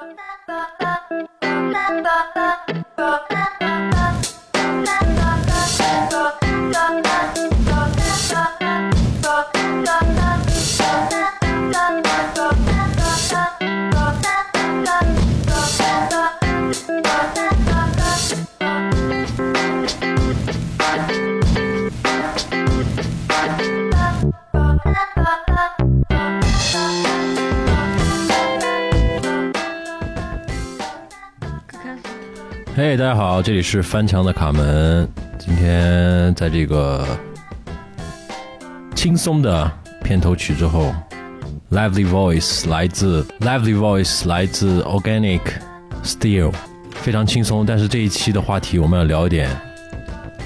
ba ba ba. 大家好，这里是翻墙的卡门。今天在这个轻松的片头曲之后，Lively Voice 来自 Lively Voice 来自 Organic Steel，非常轻松。但是这一期的话题我们要聊一点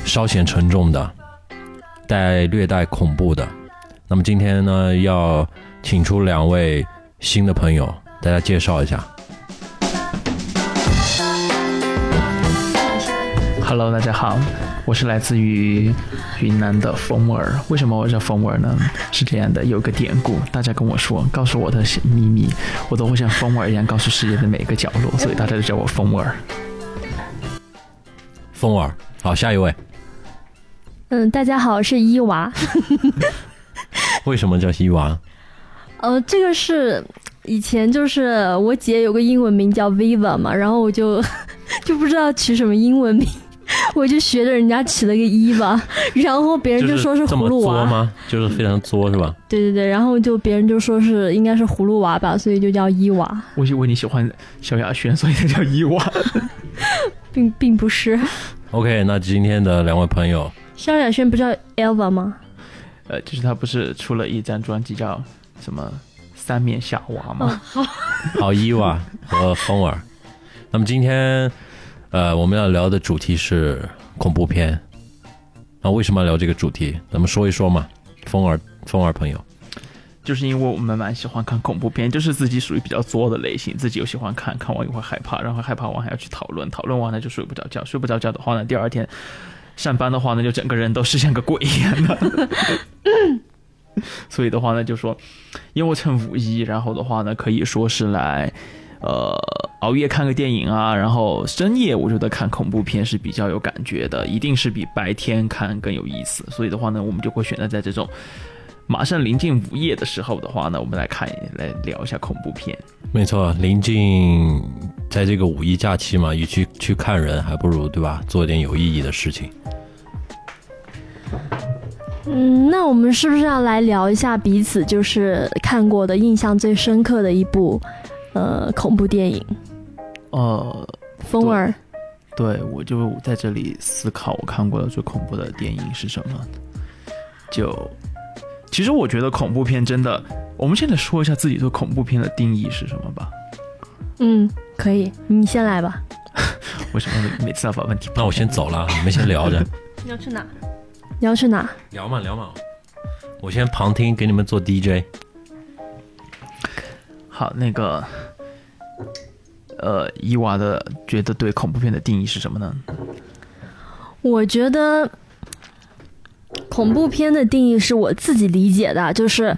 稍显沉重的，带略带恐怖的。那么今天呢，要请出两位新的朋友，大家介绍一下。Hello，大家好，我是来自于云南的风儿。为什么我叫风儿呢？是这样的，有个典故，大家跟我说，告诉我的秘密，我都会像风儿一样告诉世界的每一个角落，所以大家就叫我风儿。风儿，好，下一位。嗯，大家好，是伊娃。为什么叫伊娃？呃，这个是以前就是我姐有个英文名叫 Viva 嘛，然后我就 就不知道取什么英文名，我就学着人家起了个伊娃，然后别人就说是葫芦娃？就是非常作是吧？对对对，然后就别人就说是应该是葫芦娃吧，所以就叫伊娃，我以为你喜欢萧亚轩，所以才叫伊娃。并并不是。OK，那今天的两位朋友，萧亚轩不叫 Elva 吗？呃，就是他不是出了一张专辑叫什么三面夏娃吗？好伊娃和风儿。那么今天，呃，我们要聊的主题是恐怖片。那为什么要聊这个主题？咱们说一说嘛。风儿，风儿朋友，就是因为我们蛮喜欢看恐怖片，就是自己属于比较作的类型，自己又喜欢看，看完又会害怕，然后害怕完还要去讨论，讨论完了就睡不着觉，睡不着觉的话呢，第二天上班的话呢，就整个人都是像个鬼一样的。所以的话呢，就说，因为我趁五一，然后的话呢，可以说是来，呃，熬夜看个电影啊，然后深夜我觉得看恐怖片是比较有感觉的，一定是比白天看更有意思。所以的话呢，我们就会选择在这种马上临近午夜的时候的话呢，我们来看来聊一下恐怖片。没错，临近在这个五一假期嘛，与其去看人，还不如对吧，做点有意义的事情。嗯，那我们是不是要来聊一下彼此就是看过的印象最深刻的一部呃恐怖电影？呃，风儿，对我就在这里思考，我看过的最恐怖的电影是什么？就其实我觉得恐怖片真的，我们现在说一下自己对恐怖片的定义是什么吧。嗯，可以，你先来吧。为什么每次要把问题？那我先走了，你们先聊着。你要去哪？你要去哪？聊嘛聊嘛，我先旁听，给你们做 DJ。好，那个，呃，伊娃的觉得对恐怖片的定义是什么呢？我觉得恐怖片的定义是我自己理解的，就是，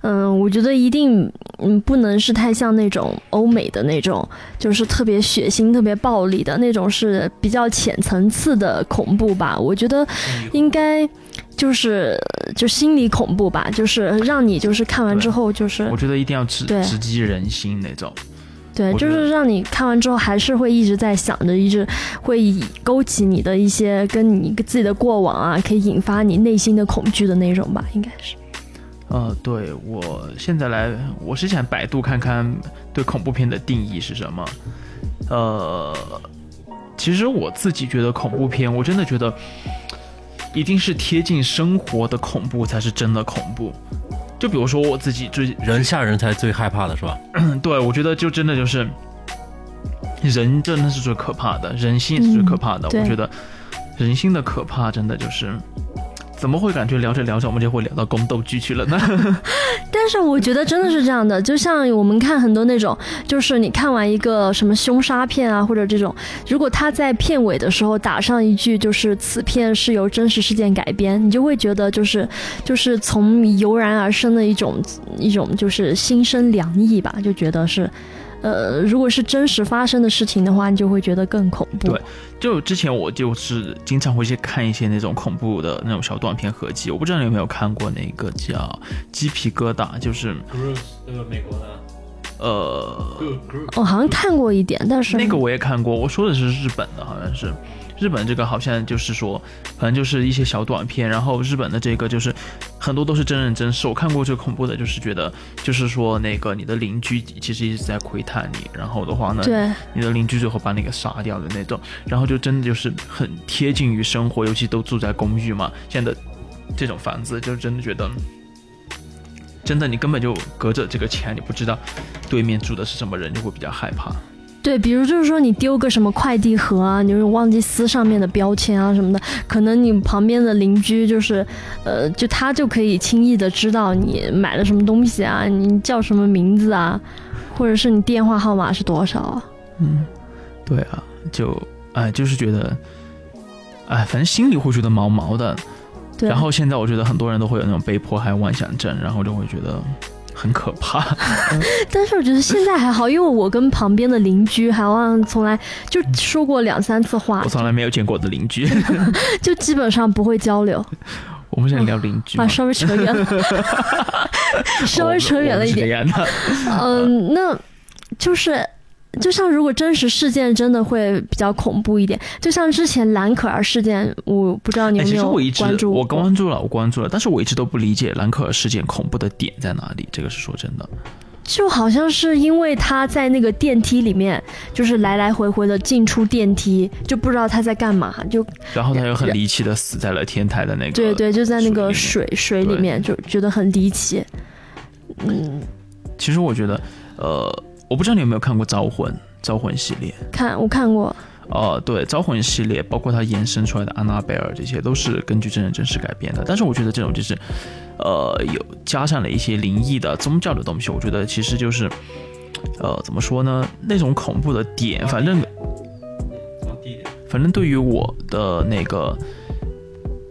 嗯，我觉得一定，嗯，不能是太像那种欧美的那种，就是特别血腥、特别暴力的那种，是比较浅层次的恐怖吧。我觉得应该就是就心理恐怖吧，就是让你就是看完之后就是我觉得一定要直直击人心那种。对，就是让你看完之后还是会一直在想着，一直会以勾起你的一些跟你自己的过往啊，可以引发你内心的恐惧的那种吧，应该是。呃，对我现在来，我是想百度看看对恐怖片的定义是什么。呃，其实我自己觉得恐怖片，我真的觉得一定是贴近生活的恐怖才是真的恐怖。就比如说我自己最人吓人才最害怕的是吧？对，我觉得就真的就是人真的是最可怕的，人心是最可怕的。嗯我觉得人心的可怕真的就是。怎么会感觉聊着聊着我们就会聊到宫斗剧去了呢？但是我觉得真的是这样的，就像我们看很多那种，就是你看完一个什么凶杀片啊，或者这种，如果他在片尾的时候打上一句就是此片是由真实事件改编，你就会觉得就是就是从油然而生的一种一种就是心生凉意吧，就觉得是。呃，如果是真实发生的事情的话，你就会觉得更恐怖。对就之前我就是经常会去看一些那种恐怖的那种小短片合集，我不知道你有没有看过那个叫《鸡皮疙瘩》，就是那个美国的呃我好像看过一点，但是那个我也看过，我说的是日本的，好像是日本这个好像就是说，反正就是一些小短片，然后日本的这个就是很多都是真人真事。我看过这个恐怖的，就是觉得就是说那个你的邻居其实一直在窥探你，然后的话呢，对你的邻居最后把你给杀掉的那种，然后就真的就是很贴近于生活，尤其都住在公寓嘛，现在的这种房子就真的觉得。真的，你根本就隔着这个墙，你不知道对面住的是什么人，就会比较害怕。对，比如就是说你丢个什么快递盒啊，你就是忘记撕上面的标签啊什么的，可能你旁边的邻居就是，呃，就他就可以轻易的知道你买了什么东西啊，你叫什么名字啊，或者是你电话号码是多少啊。嗯，对啊，就哎，就是觉得，哎，反正心里会觉得毛毛的。对，然后现在我觉得很多人都会有那种被迫害妄想症，然后就会觉得很可怕。但是我觉得现在还好，因为我跟旁边的邻居好像从来就说过两三次话我，从来没有见过我的邻居。就基本上不会交流。我们现在聊邻居嘛啊，稍微扯远了，稍微扯远了一点。嗯，那就是。就像如果真实事件真的会比较恐怖一点，就像之前蓝可儿事件，我不知道你有哎，没有其实我一直关注我关注了，我关注了，但是我一直都不理解蓝可儿事件恐怖的点在哪里。这个是说真的。就好像是因为他在那个电梯里面，就是来来回回的进出电梯，就不知道他在干嘛，就然后他又很离奇的死在了天台的那个对对，就在那个水水水里面，就觉得很离奇。嗯，其实我觉得，呃，我不知道你有没有看过《招魂》《招魂》系列。看我看过，哦，对，《招魂》系列包括它延伸出来的安娜贝尔，这些都是根据真人真事改编的。但是我觉得这种就是，呃，有加上了一些灵异的宗教的东西，我觉得其实就是，呃，怎么说呢？那种恐怖的点，反正反正对于我的那个。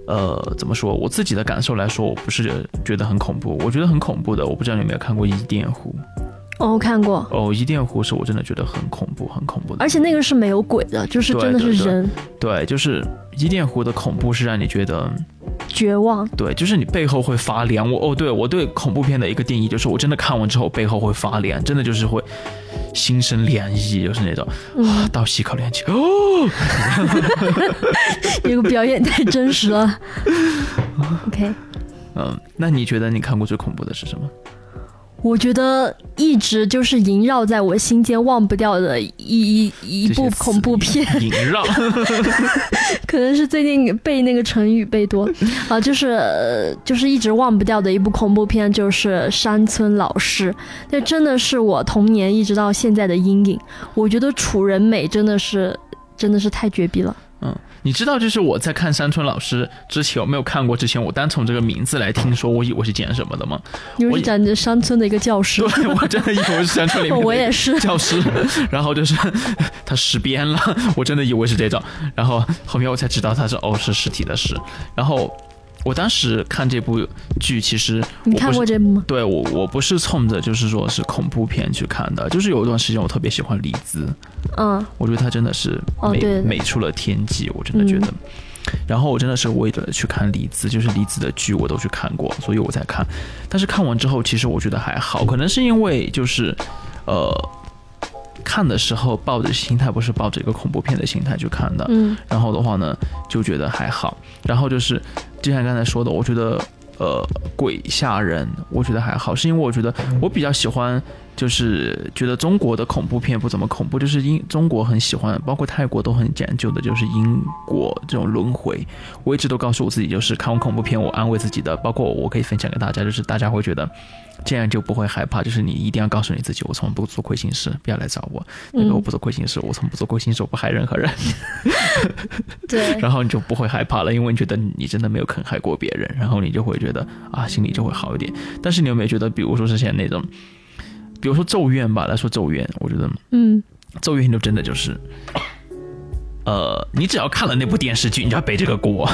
呃，怎么说？我自己的感受来说，我不是觉得很恐怖，我觉得很恐怖的。我不知道你有没有看过《伊甸湖》哦，我看过，哦，《伊甸湖》是我真的觉得很恐怖，很恐怖的。而且那个是没有鬼的，就是真的是对对人对，就是伊甸湖的恐怖是让你觉得，绝望。对，就是你背后会发凉。我哦，对我对恐怖片的一个定义就是，我真的看完之后背后会发凉，真的就是会心生凉意，就是那种嗯啊，，倒吸一口凉气哦。这个表演太真实了。OK，嗯，那你觉得你看过最恐怖的是什么？我觉得一直就是萦绕在我心间忘不掉的一一一部恐怖片，萦绕。可能是最近背那个成语背多 啊，就是呃就是一直忘不掉的一部恐怖片，就是《山村老师》，那真的是我童年一直到现在的阴影。我觉得楚人美真的是真的是太绝逼了。嗯，你知道，就是我在看山村老师之前，我没有看过之前，我单从这个名字来听说，我以为是讲什么的吗？因为我也是讲的山村的一个教师，对，我真的以为是山村里面的 我也是。教师，然后就是 他尸编了，我真的以为是这种，然后后面我才知道他是哦是尸体的尸，然后我当时看这部剧，其实你看过这部吗？对我我不是冲着就是说是恐怖片去看的，就是有一段时间我特别喜欢李子，嗯，我觉得他真的是美、美出了天际，我真的觉得。然后我真的是为了去看李子，就是李子的剧我都去看过，所以我在看。但是看完之后，其实我觉得还好，可能是因为就是，呃，看的时候抱着心态不是抱着一个恐怖片的心态去看的，嗯然后的话呢，就觉得还好。然后就是，就像刚才说的，我觉得呃鬼吓人，我觉得还好，是因为我觉得我比较喜欢，就是觉得中国的恐怖片不怎么恐怖，就是英中国很喜欢，包括泰国都很讲究的，就是因果这种轮回。我一直都告诉我自己，就是看完恐怖片，我安慰自己的，包括我可以分享给大家，就是大家会觉得。这样就不会害怕，就是你一定要告诉你自己，我从不做亏心事，不要来找我。那个我嗯，不做亏心事，我从不做亏心事，我不害任何人。对，然后你就不会害怕了，因为你觉得你真的没有坑害过别人，然后你就会觉得啊，心里就会好一点。但是你有没有觉得，比如说之前那种，比如说《咒怨》吧，来说《咒怨》，我觉得《嗯，咒怨》就真的就是，呃，你只要看了那部电视剧，你就要背这个锅，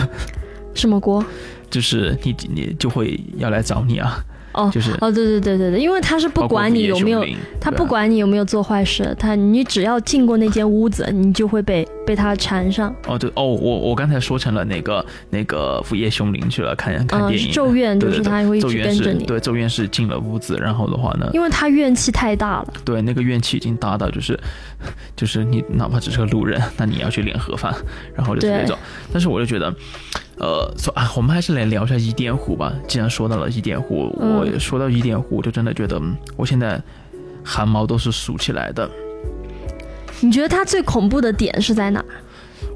什么锅？就是你你就会要来找你啊。哦就是哦，对对对对对，因为他是不管你有没有他不管你有没有做坏事，他你只要进过那间屋子，你就会被被他缠上。哦对哦，我我刚才说成了那个那个午夜凶铃去了，看看嗯，电影。是咒怨，就是他会一直跟着你，对咒怨是进了屋子，然后的话呢，因为他怨气太大了。对那个怨气已经大到就是就是你哪怕只是个路人，那你要去领盒饭，然后就是那种。但是我就觉得，呃，说啊，我们还是来聊一下伊甸湖吧。既然说到了伊甸湖，嗯我说到伊甸湖，我就真的觉得嗯我现在汗毛都是竖起来的。你觉得他最恐怖的点是在哪？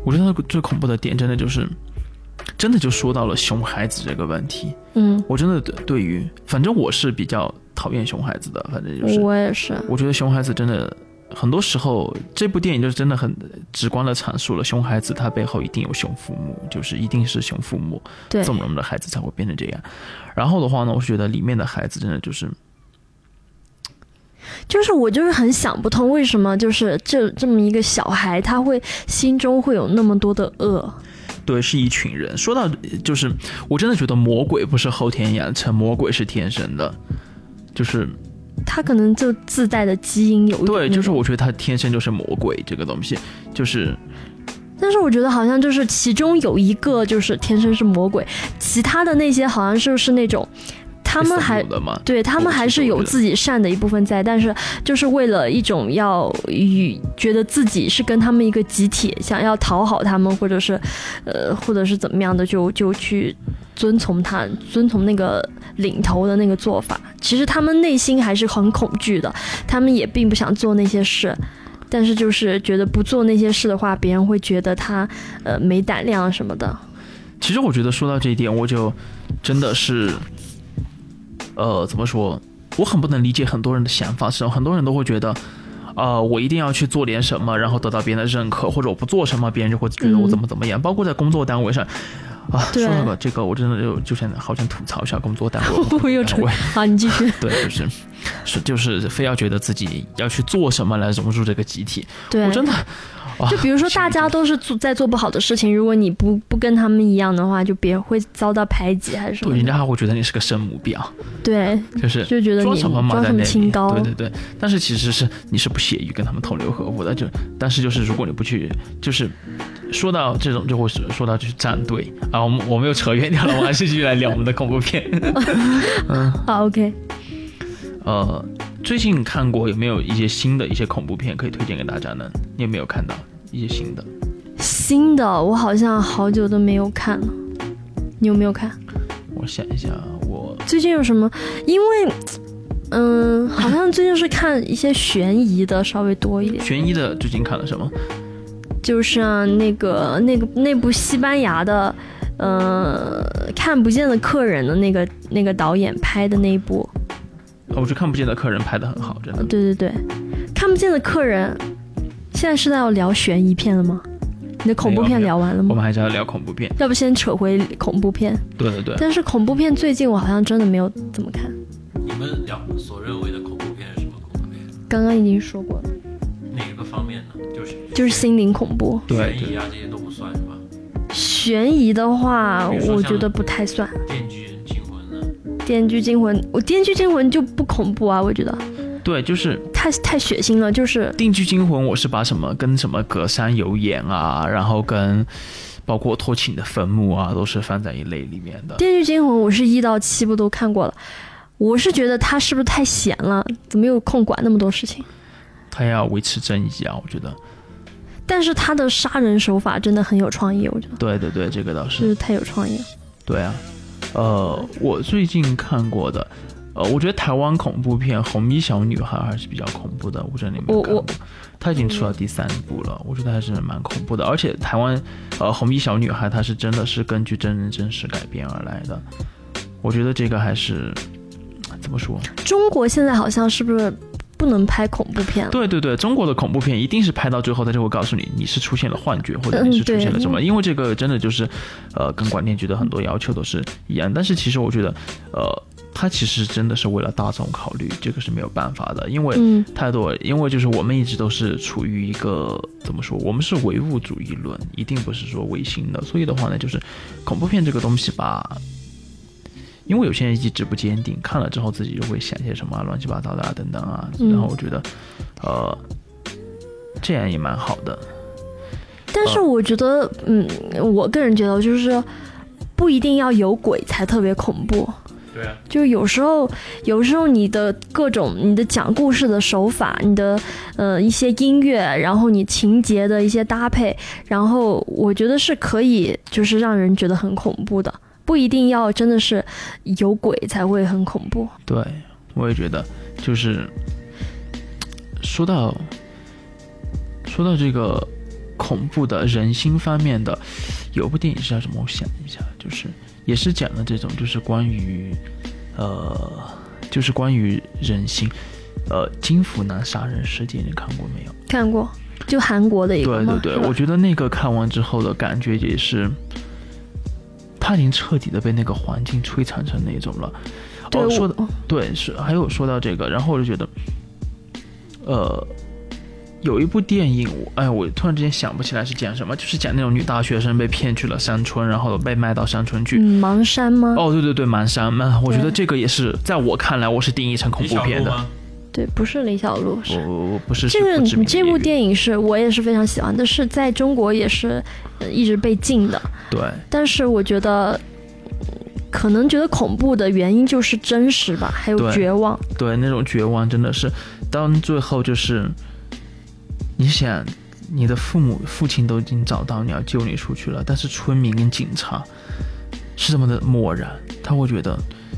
我觉得最恐怖的点，真的就是，真的就说到了熊孩子这个问题。嗯，我真的对对于，反正我是比较讨厌熊孩子的，反正就是，我也是。我觉得熊孩子真的很多时候，这部电影就是真的很直观的阐述了熊孩子他背后一定有熊父母，就是一定是熊父母对，纵容的孩子才会变成这样。然后的话呢，我是觉得里面的孩子真的就是，就是我就是很想不通，为什么就是这这么一个小孩，他会心中会有那么多的恶。对，是一群人。说到就是，我真的觉得魔鬼不是后天养成，魔鬼是天生的，就是他可能就自带的基因有一对，就是我觉得他天生就是魔鬼这个东西，就是但是我觉得好像就是其中有一个就是天生是魔鬼，其他的那些好像就是那种他们还对他们还是有自己善的一部分在，但是就是为了一种要与觉得自己是跟他们一个集体，想要讨好他们，或者是呃，或者是怎么样的，就就去遵从他，遵从那个领头的那个做法。其实他们内心还是很恐惧的，他们也并不想做那些事。但是就是觉得不做那些事的话，别人会觉得他呃没胆量什么的。其实我觉得说到这一点，我就真的是，呃，怎么说？我很不能理解很多人的想法，是很多人都会觉得，呃，我一定要去做点什么，然后得到别人的认可，或者我不做什么，别人就会觉得我怎么怎么样。包括在工作单位上，啊，说到了这个，我真的就就想好想吐槽一下工作单位。我 又成单位好，你继续。对，就是是就是非要觉得自己要去做什么来融入这个集体，对，我真的。哇就比如说，大家都是做在做不好的事情，如果你不不跟他们一样的话，就别会遭到排挤还是什么对，人。家还会觉得你是个圣母婊，对，就是就觉得你装什么嘛装什么在那里，清高。对对对。但是其实是你是不屑于跟他们同流合污的，就但是就是如果你不去，就是说到这种就会说到就是站队啊，我们我们又扯远掉了，我们还是继续来聊我们的恐怖片。好，OK。呃，最近看过有没有一些新的一些恐怖片可以推荐给大家呢？你有没有看到一些新的？新的我好像好久都没有看了，你有没有看？我想一下，我最近有什么？因为，嗯，好像最近是看一些悬疑的稍微多一点，悬疑的最近看了什么？就是、啊、那个那个那部西班牙的，呃，看不见的客人的那个那个导演拍的那一部，我觉得看不见的客人拍的很好，真的呃。对对对，看不见的客人，现在是在要聊悬疑片了吗？你的恐怖片聊完了吗？我们还是要聊恐怖片。要不先扯回恐怖片？对对对，但是恐怖片最近我好像真的没有怎么看，你们两所认为的恐怖片是什么恐怖片？刚刚已经说过了，哪个方面呢？就是就是心灵恐怖。对悬疑啊，这些都不算是吧？悬疑的话，我觉得不太算。电锯电锯惊魂》，我《电锯惊魂》就不恐怖啊，我觉得对，就是太太血腥了，就是《电锯惊魂》，我是把什么跟什么隔山有眼啊，然后跟包括托起你的坟墓啊，都是放在一类里面的《。电锯惊魂》，我是一到七部都看过了。我是觉得他是不是太闲了？怎么有空管那么多事情？他要维持正义啊，我觉得。但是他的杀人手法真的很有创意，我觉得对对对，这个倒。就是是太有创意了。对啊，呃，我最近看过的，呃，我觉得台湾恐怖片《红衣小女孩》还是比较恐怖的，我不知道你有没有我我看过。它已经出到第三部了，我觉得还是蛮恐怖的。而且台湾，呃，《红衣小女孩》它是真的是根据真人真事改编而来的，我觉得这个还是怎么说？中国现在好像是不是不能拍恐怖片了？对对对，中国的恐怖片一定是拍到最后，他就会告诉你你是出现了幻觉，或者你是出现了什么，因为这个真的就是，呃，跟广电局的很多要求都是一样。但是其实我觉得，呃，他其实真的是为了大众考虑，这个是没有办法的，因为嗯，太多，因为就是我们一直都是处于一个怎么说，我们是唯物主义论，一定不是说唯心的，所以的话呢，就是恐怖片这个东西吧。因为有些人意志不坚定，看了之后自己就会想些什么啊乱七八糟的啊等等啊，嗯然后我觉得，呃，这样也蛮好的。但是我觉得，嗯，我个人觉得就是说不一定要有鬼才特别恐怖。对啊，就有时候，有时候你的各种你的讲故事的手法，你的呃一些音乐，然后你情节的一些搭配，然后我觉得是可以，就是让人觉得很恐怖的，不一定要真的是有鬼才会很恐怖。对，我也觉得，就是说到说到这个恐怖的人心方面的，有部电影是叫什么？我想一下，就是也是讲的这种，就是关于呃，就是关于人心。呃，金福南杀人事件你看过没有？看过，就韩国的一个对，对对，我觉得那个看完之后的感觉也是，他已经彻底的被那个环境摧残成那种了。对哦，说的对是，还有说到这个，然后我就觉得，呃，有一部电影，我哎，我突然之间想不起来是讲什么，就是讲那种女大学生被骗去了山村，然后被卖到山村去。嗯，盲山吗？哦，对对对，盲山那，我觉得这个也是在我看来，我是定义成恐怖片的。对，不是李小璐，是我我我不是这个这部电影是我也是非常喜欢，但是在中国也是、呃一直被禁的。对但是我觉得，嗯可能觉得恐怖的原因就是真实吧，还有绝望。对，那种绝望真的是，当最后就是，你想，你的父母父亲都已经找到你要救你出去了，但是村民跟警察是这么的漠然，他会觉得，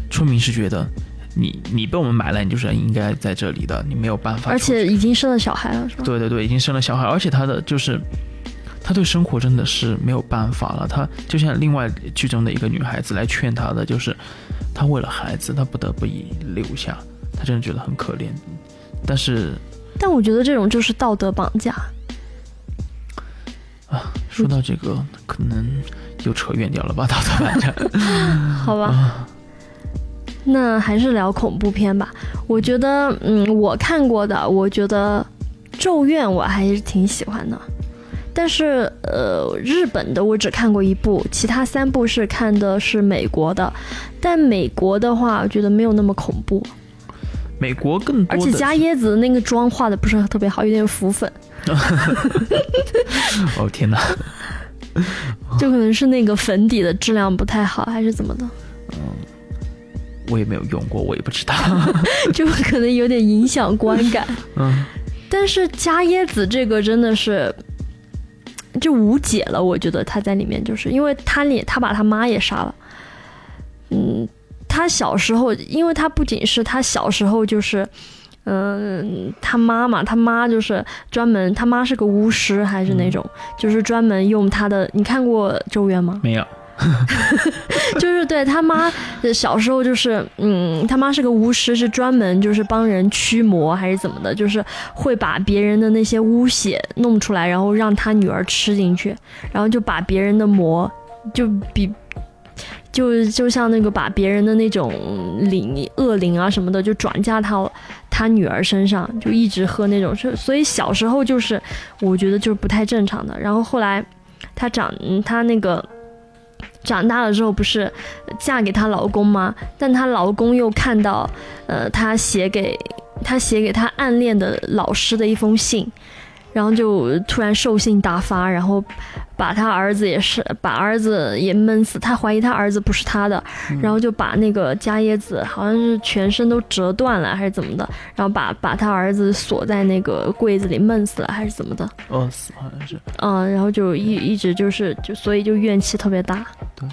村民是觉得你你被我们买了，你就是应该在这里的，你没有办法，而且已经生了小孩了，是吧？对对对，已经生了小孩，而且他的就是，他对生活真的是没有办法了。他就像另外剧中的一个女孩子来劝他的，就是他为了孩子，他不得不以留下，他真的觉得很可怜。但是但我觉得这种就是道德绑架。啊说到这个，可能又扯远掉了吧，道德绑架。好吧。那还是聊恐怖片吧。我觉得，嗯，我看过的，我觉得《咒怨》我还是挺喜欢的。但是，呃，日本的我只看过一部，其他三部是看的是美国的。但美国的话，我觉得没有那么恐怖，美国更多，而且加椰子那个妆画的不是特别好，有点浮粉，哦天哪，就可能是那个粉底的质量不太好，还是怎么的，我也没有用过，我也不知道。就 可能有点影响观感。嗯，但是加椰子这个真的是就无解了，我觉得他在里面就是因为他也他把他妈也杀了，嗯，他小时候，因为他不仅是他小时候就是。嗯，他妈妈，他妈就是专门，他妈是个巫师，还是那种，就是专门用他的。你看过《咒怨》吗？没有。就是对他妈小时候，就是嗯，他妈是个巫师，是专门就是帮人驱魔还是怎么的，就是会把别人的那些巫血弄出来，然后让他女儿吃进去，然后就把别人的魔就比。就就像那个把别人的那种灵恶灵啊什么的，就转嫁到他女儿身上，就一直喝那种，是所以小时候就是我觉得就是不太正常的。然后后来他长，他那个长大了之后不是嫁给她老公吗？但她老公又看到，呃，她写给她写给她暗恋的老师的一封信，然后就突然兽性大发，然后把他儿子也是把儿子也闷死，他怀疑他儿子不是他的，然后就把那个伽椰子好像是全身都折断了还是怎么的，然后把把他儿子锁在那个柜子里闷死了还是怎么的，饿死好像是。嗯，然后就一一直就是就所以就怨气特别大。对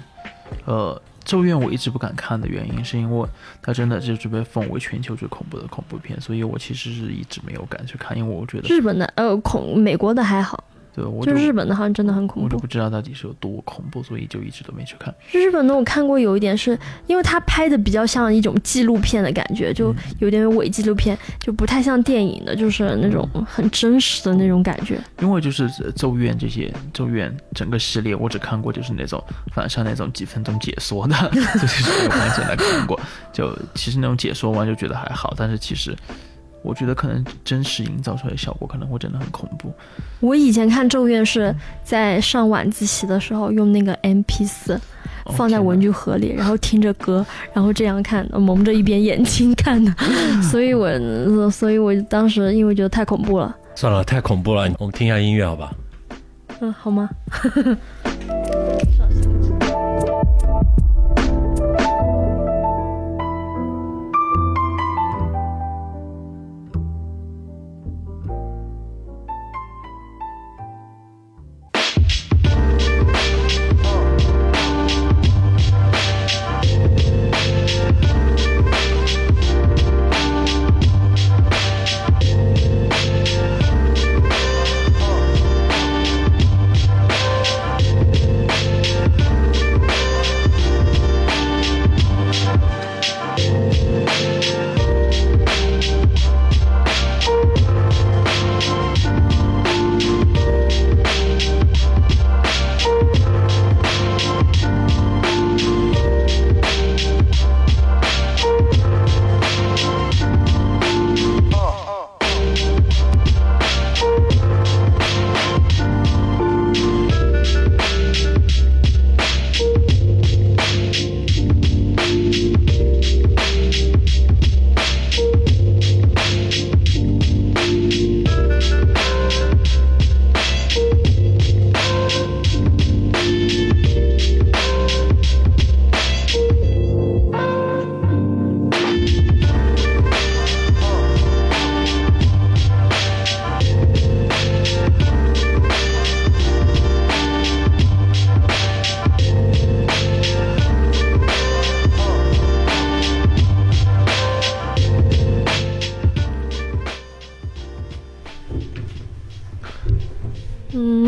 呃，咒怨我一直不敢看的原因，是因为它真的就是被奉为全球最恐怖的恐怖片，所以我其实是一直没有敢去看，因为我觉得，日本的呃恐美国的还好，对我就就日本的好像真的很恐怖。我就不知道到底是有多恐怖，所以就一直都没去看。日本的我看过有一点是因为它拍的比较像一种纪录片的感觉，就有点伪纪录片，就不太像电影的，就是那种很真实的那种感觉。因为就是咒怨这些咒怨整个系列，我只看过就是那种反像那种几分钟解说的，就是没有完整的看过。就其实那种解说完就觉得还好，但是其实我觉得可能真实营造出来的效果可能会真的很恐怖。我以前看《咒怨》是在上晚自习的时候用那个 MP 四哦放在文具盒里，然后听着歌，然后这样看，蒙着一边眼睛看的，所以我呃所以我当时因为觉得太恐怖了，算了，太恐怖了，我们听一下音乐好吧？嗯，好吗？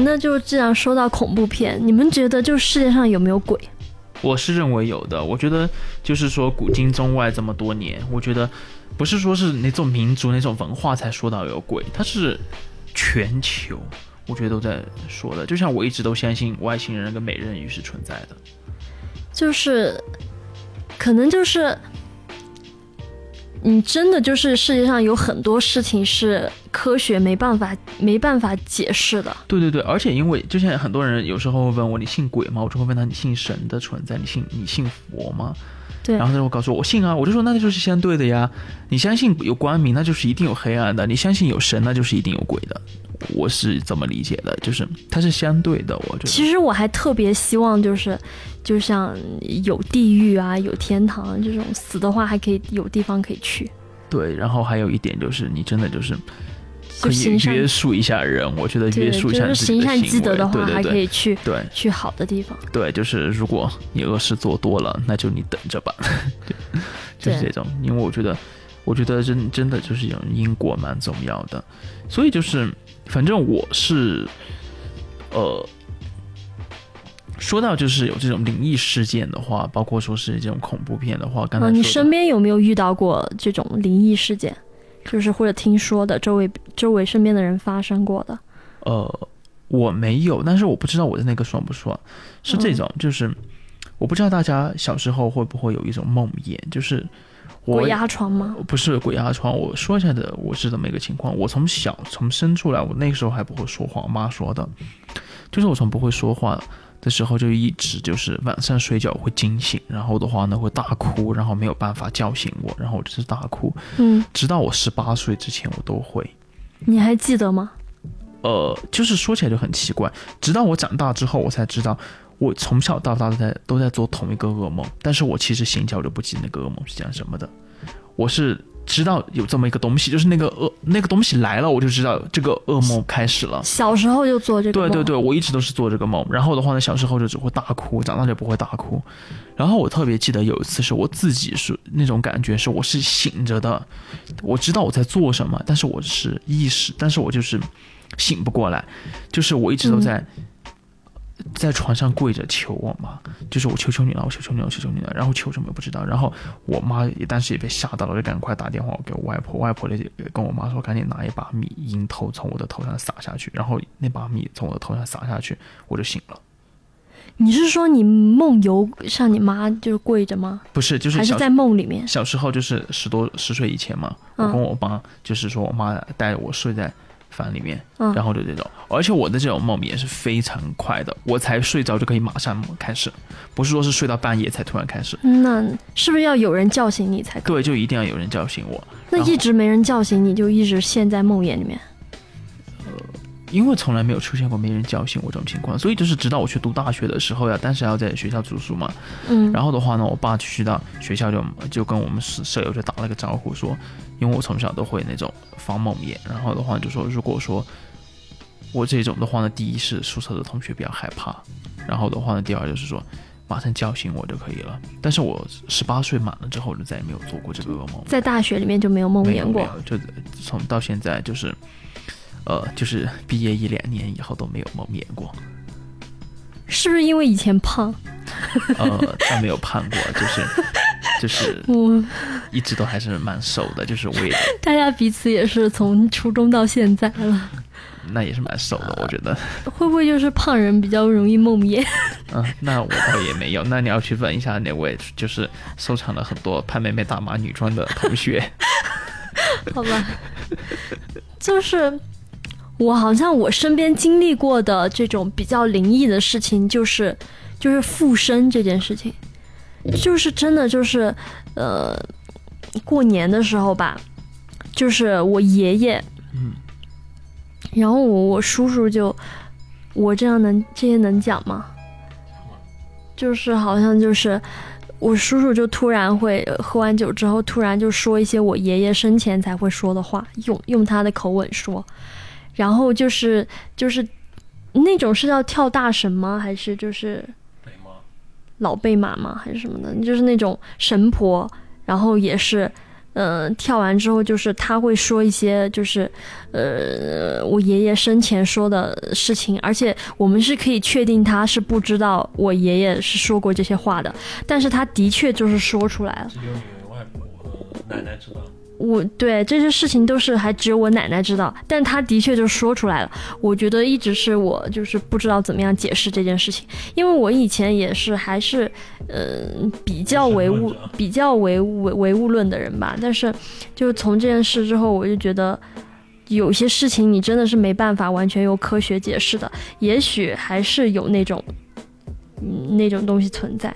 那就既然说到恐怖片，你们觉得就世界上有没有鬼？我是认为有的，我觉得就是说古今中外这么多年，我觉得不是说是哪种民族、哪种文化才说到有鬼，它是全球，我觉得都在说的。就像我一直都相信外星人跟美人鱼是存在的。就是，可能就是，你真的就是世界上有很多事情是科学没办法没办法解释的。对对对，而且因为就像很多人有时候问我你信鬼吗？我就会问他你信神的存在，你信你信佛吗？对然后他就会告诉我我信啊，我就说那就是相对的呀。你相信有光明，那就是一定有黑暗的；你相信有神，那就是一定有鬼的。我是怎么理解的，就是它是相对的。我觉得其实我还特别希望就是，就像有地狱啊，有天堂啊这种，死的话还可以有地方可以去。对。然后还有一点就是，你真的就是可以约束一下人。我觉得，约束一下就是行自己的行善积德的话，还可以去对去好的地方。对，就是如果你恶事做多了，那就你等着吧，对就是这种。因为我觉得，我觉得真真的就是有因果蛮重要的，所以就是反正我是，呃，说到就是有这种灵异事件的话，包括说是这种恐怖片的话，刚才啊，你身边有没有遇到过这种灵异事件？就是或者听说的，周围周围身边的人发生过的。呃，我没有，但是我不知道我的那个算不算，是这种，就是我不知道大家小时候会不会有一种梦魇，就是我鬼压床吗？不是鬼压床，我说一下的，我是这么一个情况。我从小从生出来，我那个时候还不会说话，我妈说的，就是我从不会说话的时候，就一直就是晚上睡觉会惊醒，然后的话呢会大哭，然后没有办法叫醒我，然后我就是大哭，嗯，直到我十八岁之前我都会。你还记得吗？呃，就是说起来就很奇怪，直到我长大之后，我才知道，我从小到大都在都在做同一个噩梦，但是我其实醒起来我就不记得那个噩梦是讲什么的，我是知道有这么一个东西，就是那个噩那个东西来了，我就知道这个噩梦开始了。小时候就做这个梦对对对，我一直都是做这个梦，然后的话呢，小时候就只会大哭，长大就不会大哭。然后我特别记得有一次是我自己是那种感觉是我是醒着的，我知道我在做什么，但是我是意识，但是我就是醒不过来，就是我一直都在。在床上跪着求我妈，就是我求求你了，我求求你了，我求求你了，然后求什么也不知道，然后我妈也当时也被吓到了，就赶快打电话给我外婆，外婆就跟我妈说赶紧拿一把米迎头从我的头上撒下去，然后那把米从我的头上撒下去，我就醒了。你是说你梦游像你妈就是跪着吗？不是，就是还是在梦里面？小时候就是十多十岁以前嘛，我嗯跟我妈就是说我妈带我睡在房里面，嗯，然后就这种，而且我的这种梦也是非常快的，我才睡着就可以马上开始，不是说是睡到半夜才突然开始。那是不是要有人叫醒你才可以？对，就一定要有人叫醒我，那一直没人叫醒你，就一直陷在梦魇里面。因为从来没有出现过没人叫醒我这种情况，所以就是直到我去读大学的时候呀，当时还要在学校住宿嘛，嗯，然后的话呢，我爸去到学校就就跟我们舍舍友就打了个招呼说，因为我从小都会那种防梦魇，然后的话就说如果说我这种的话呢，第一是宿舍的同学比较害怕，然后的话呢，第二就是说马上叫醒我就可以了。但是我十八岁满了之后，就再也没有做过这个噩梦，在大学里面就没有梦魇过。就从到现在就是。呃，就是毕业一两年以后都没有梦魇过，是不是因为以前胖？呃，他没有胖过，就是就 是我一直都还是蛮瘦的，就是我也 大家彼此也是从初中到现在了，那也是蛮瘦的，我觉得。会不会就是胖人比较容易梦魇？嗯，那我倒也没有。那你要去问一下那位就是收藏了很多潘妹妹大码女装的同学。好吧，就是我好像我身边经历过的这种比较灵异的事情，就是就是附身这件事情，就是真的就是呃，过年的时候吧，就是我爷爷，嗯，然后我我叔叔就，我这样能这些能讲吗？就是好像就是。我叔叔就突然会呃喝完酒之后，突然就说一些我爷爷生前才会说的话，用用他的口吻说，然后就是就是那种是要跳大神吗？还是就是老贝马吗？还是什么的？就是那种神婆，然后也是，呃，跳完之后就是他会说一些就是，呃，我爷爷生前说的事情，而且我们是可以确定他是不知道我爷爷是说过这些话的，但是他的确就是说出来了。只有你外婆奶奶知道。我对这些事情都是还只有我奶奶知道，但她的确就说出来了。我觉得一直是我就是不知道怎么样解释这件事情，因为我以前也是还是呃比较唯物比较唯物唯唯物论的人吧，但是就从这件事之后，我就觉得。有些事情你真的是没办法完全用科学解释的，也许还是有那种，嗯，那种东西存在。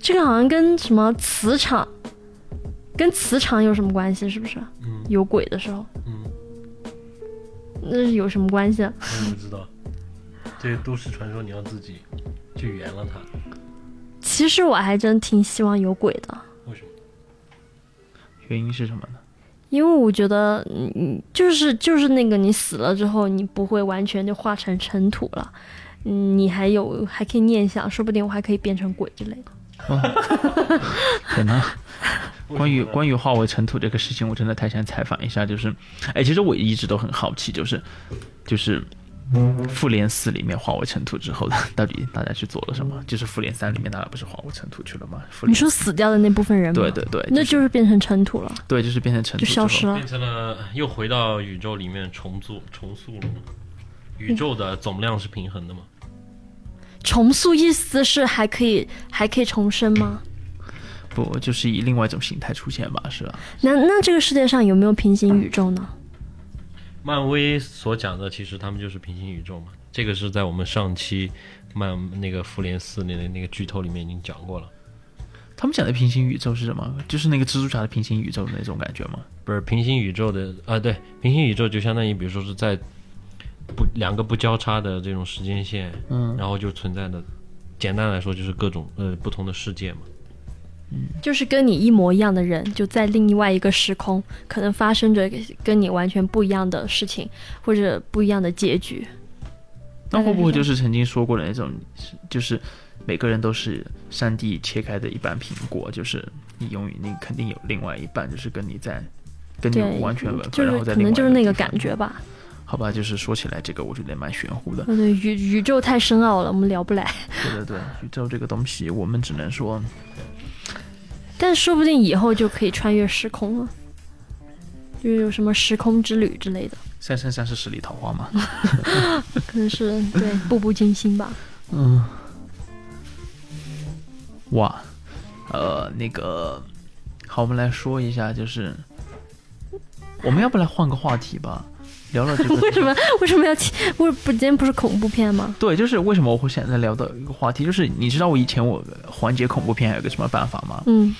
这个好像跟什么磁场，跟磁场有什么关系？是不是？嗯有鬼的时候，嗯，那是有什么关系啊？我也不知道。这些都市传说你要自己去圆了它。其实我还真挺希望有鬼的，为什么？原因是什么呢？因为我觉得，嗯，就是就是那个你死了之后，你不会完全就化成尘土了，嗯，你还有还可以念想，说不定我还可以变成鬼之类的。天哪！关于关于化为尘土这个事情，我真的太想采访一下。就是，哎，其实我一直都很好奇，就是就是复联四里面化为尘土之后的，到底大家去做了什么？就是复联三里面大家不是化为尘土去了吗？复联你说死掉的那部分人吗？对对对，那就是就是变成尘土了，对，就是变成尘土就消失了变。成了又回到宇宙里面重塑重塑了吗？宇宙的总量是平衡的吗？重塑意思是还可以还可以重生吗？不就是以另外一种形态出现吧？是吧？那那这个世界上有没有平行宇宙呢？漫威所讲的其实他们就是平行宇宙嘛，这个是在我们上期漫那个复联四那那个剧透里面已经讲过了。他们讲的平行宇宙是什么？就是那个蜘蛛侠的平行宇宙的那种感觉吗？不是平行宇宙的啊，对，平行宇宙就相当于比如说是在不两个不交叉的这种时间线，嗯，然后就存在的，简单来说就是各种呃不同的世界嘛。就是跟你一模一样的人，就在另外一个时空，可能发生着跟你完全不一样的事情，或者不一样的结局。那会不会就是曾经说过的那种，就是每个人都是上帝切开的一半苹果，就是你永远你肯定有另外一半，就是跟你在跟你，完全吻合，就是然后在另外能就是那个感觉吧。好吧，就是说起来这个，我觉得也蛮玄乎的。对对，宇宇宙太深奥了，我们聊不来。对对对，宇宙这个东西，我们只能说，但说不定以后就可以穿越时空了，就是有什么时空之旅之类的。三生三世十里桃花嘛。可能是对步步惊心吧。嗯，哇，呃，那个，好，我们来说一下，就是我们要不来换个话题吧？聊了这个，为什么为什么要提？不不，今天不是恐怖片吗？对，就是为什么我会现在聊的一个话题，就是你知道我以前我缓解恐怖片还有个什么办法吗？嗯，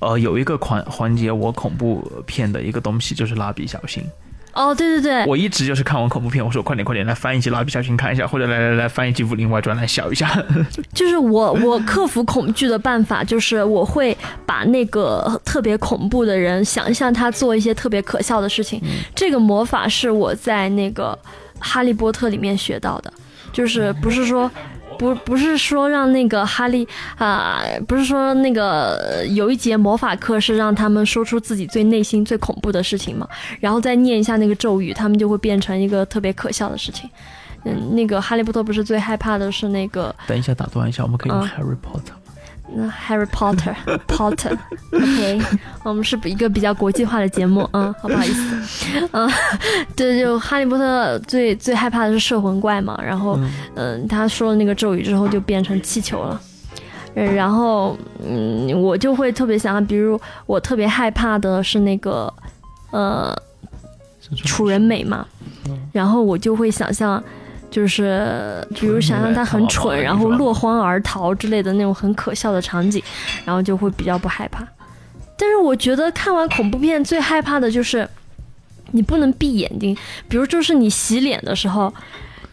呃，有一个缓缓解我恐怖片的一个东西，就是蜡笔小新。哦，对对对，我一直就是看完恐怖片，我说快点快点来翻一集蜡笔小新看一下，或者来来来翻一集武林外传来笑一下。就是我我克服恐惧的办法，就是我会把那个特别恐怖的人想象他做一些特别可笑的事情。这个魔法是我在那个《哈利波特》里面学到的，就是不是说。不不是说让那个哈利啊、不是说那个呃有一节魔法课是让他们说出自己最内心最恐怖的事情嘛，然后再念一下那个咒语，他们就会变成一个特别可笑的事情。嗯，那个哈利波特不是最害怕的是那个等一下，打断一下，我们可以用嗯 Harry Potter 吗？那 Harry Potter Potter OK，我们是一个比较国际化的节目，嗯，好不好意思，嗯，对，就哈利波特最最害怕的是摄魂怪嘛，然后嗯嗯，他说了那个咒语之后就变成气球了。嗯然后，嗯，我就会特别想，比如我特别害怕的是那个，呃，楚人美嘛，然后我就会想象，就是比如想象他很蠢，然后落荒而逃之类的那种很可笑的场景，然后就会比较不害怕。但是我觉得看完恐怖片最害怕的就是你不能闭眼睛，比如就是你洗脸的时候。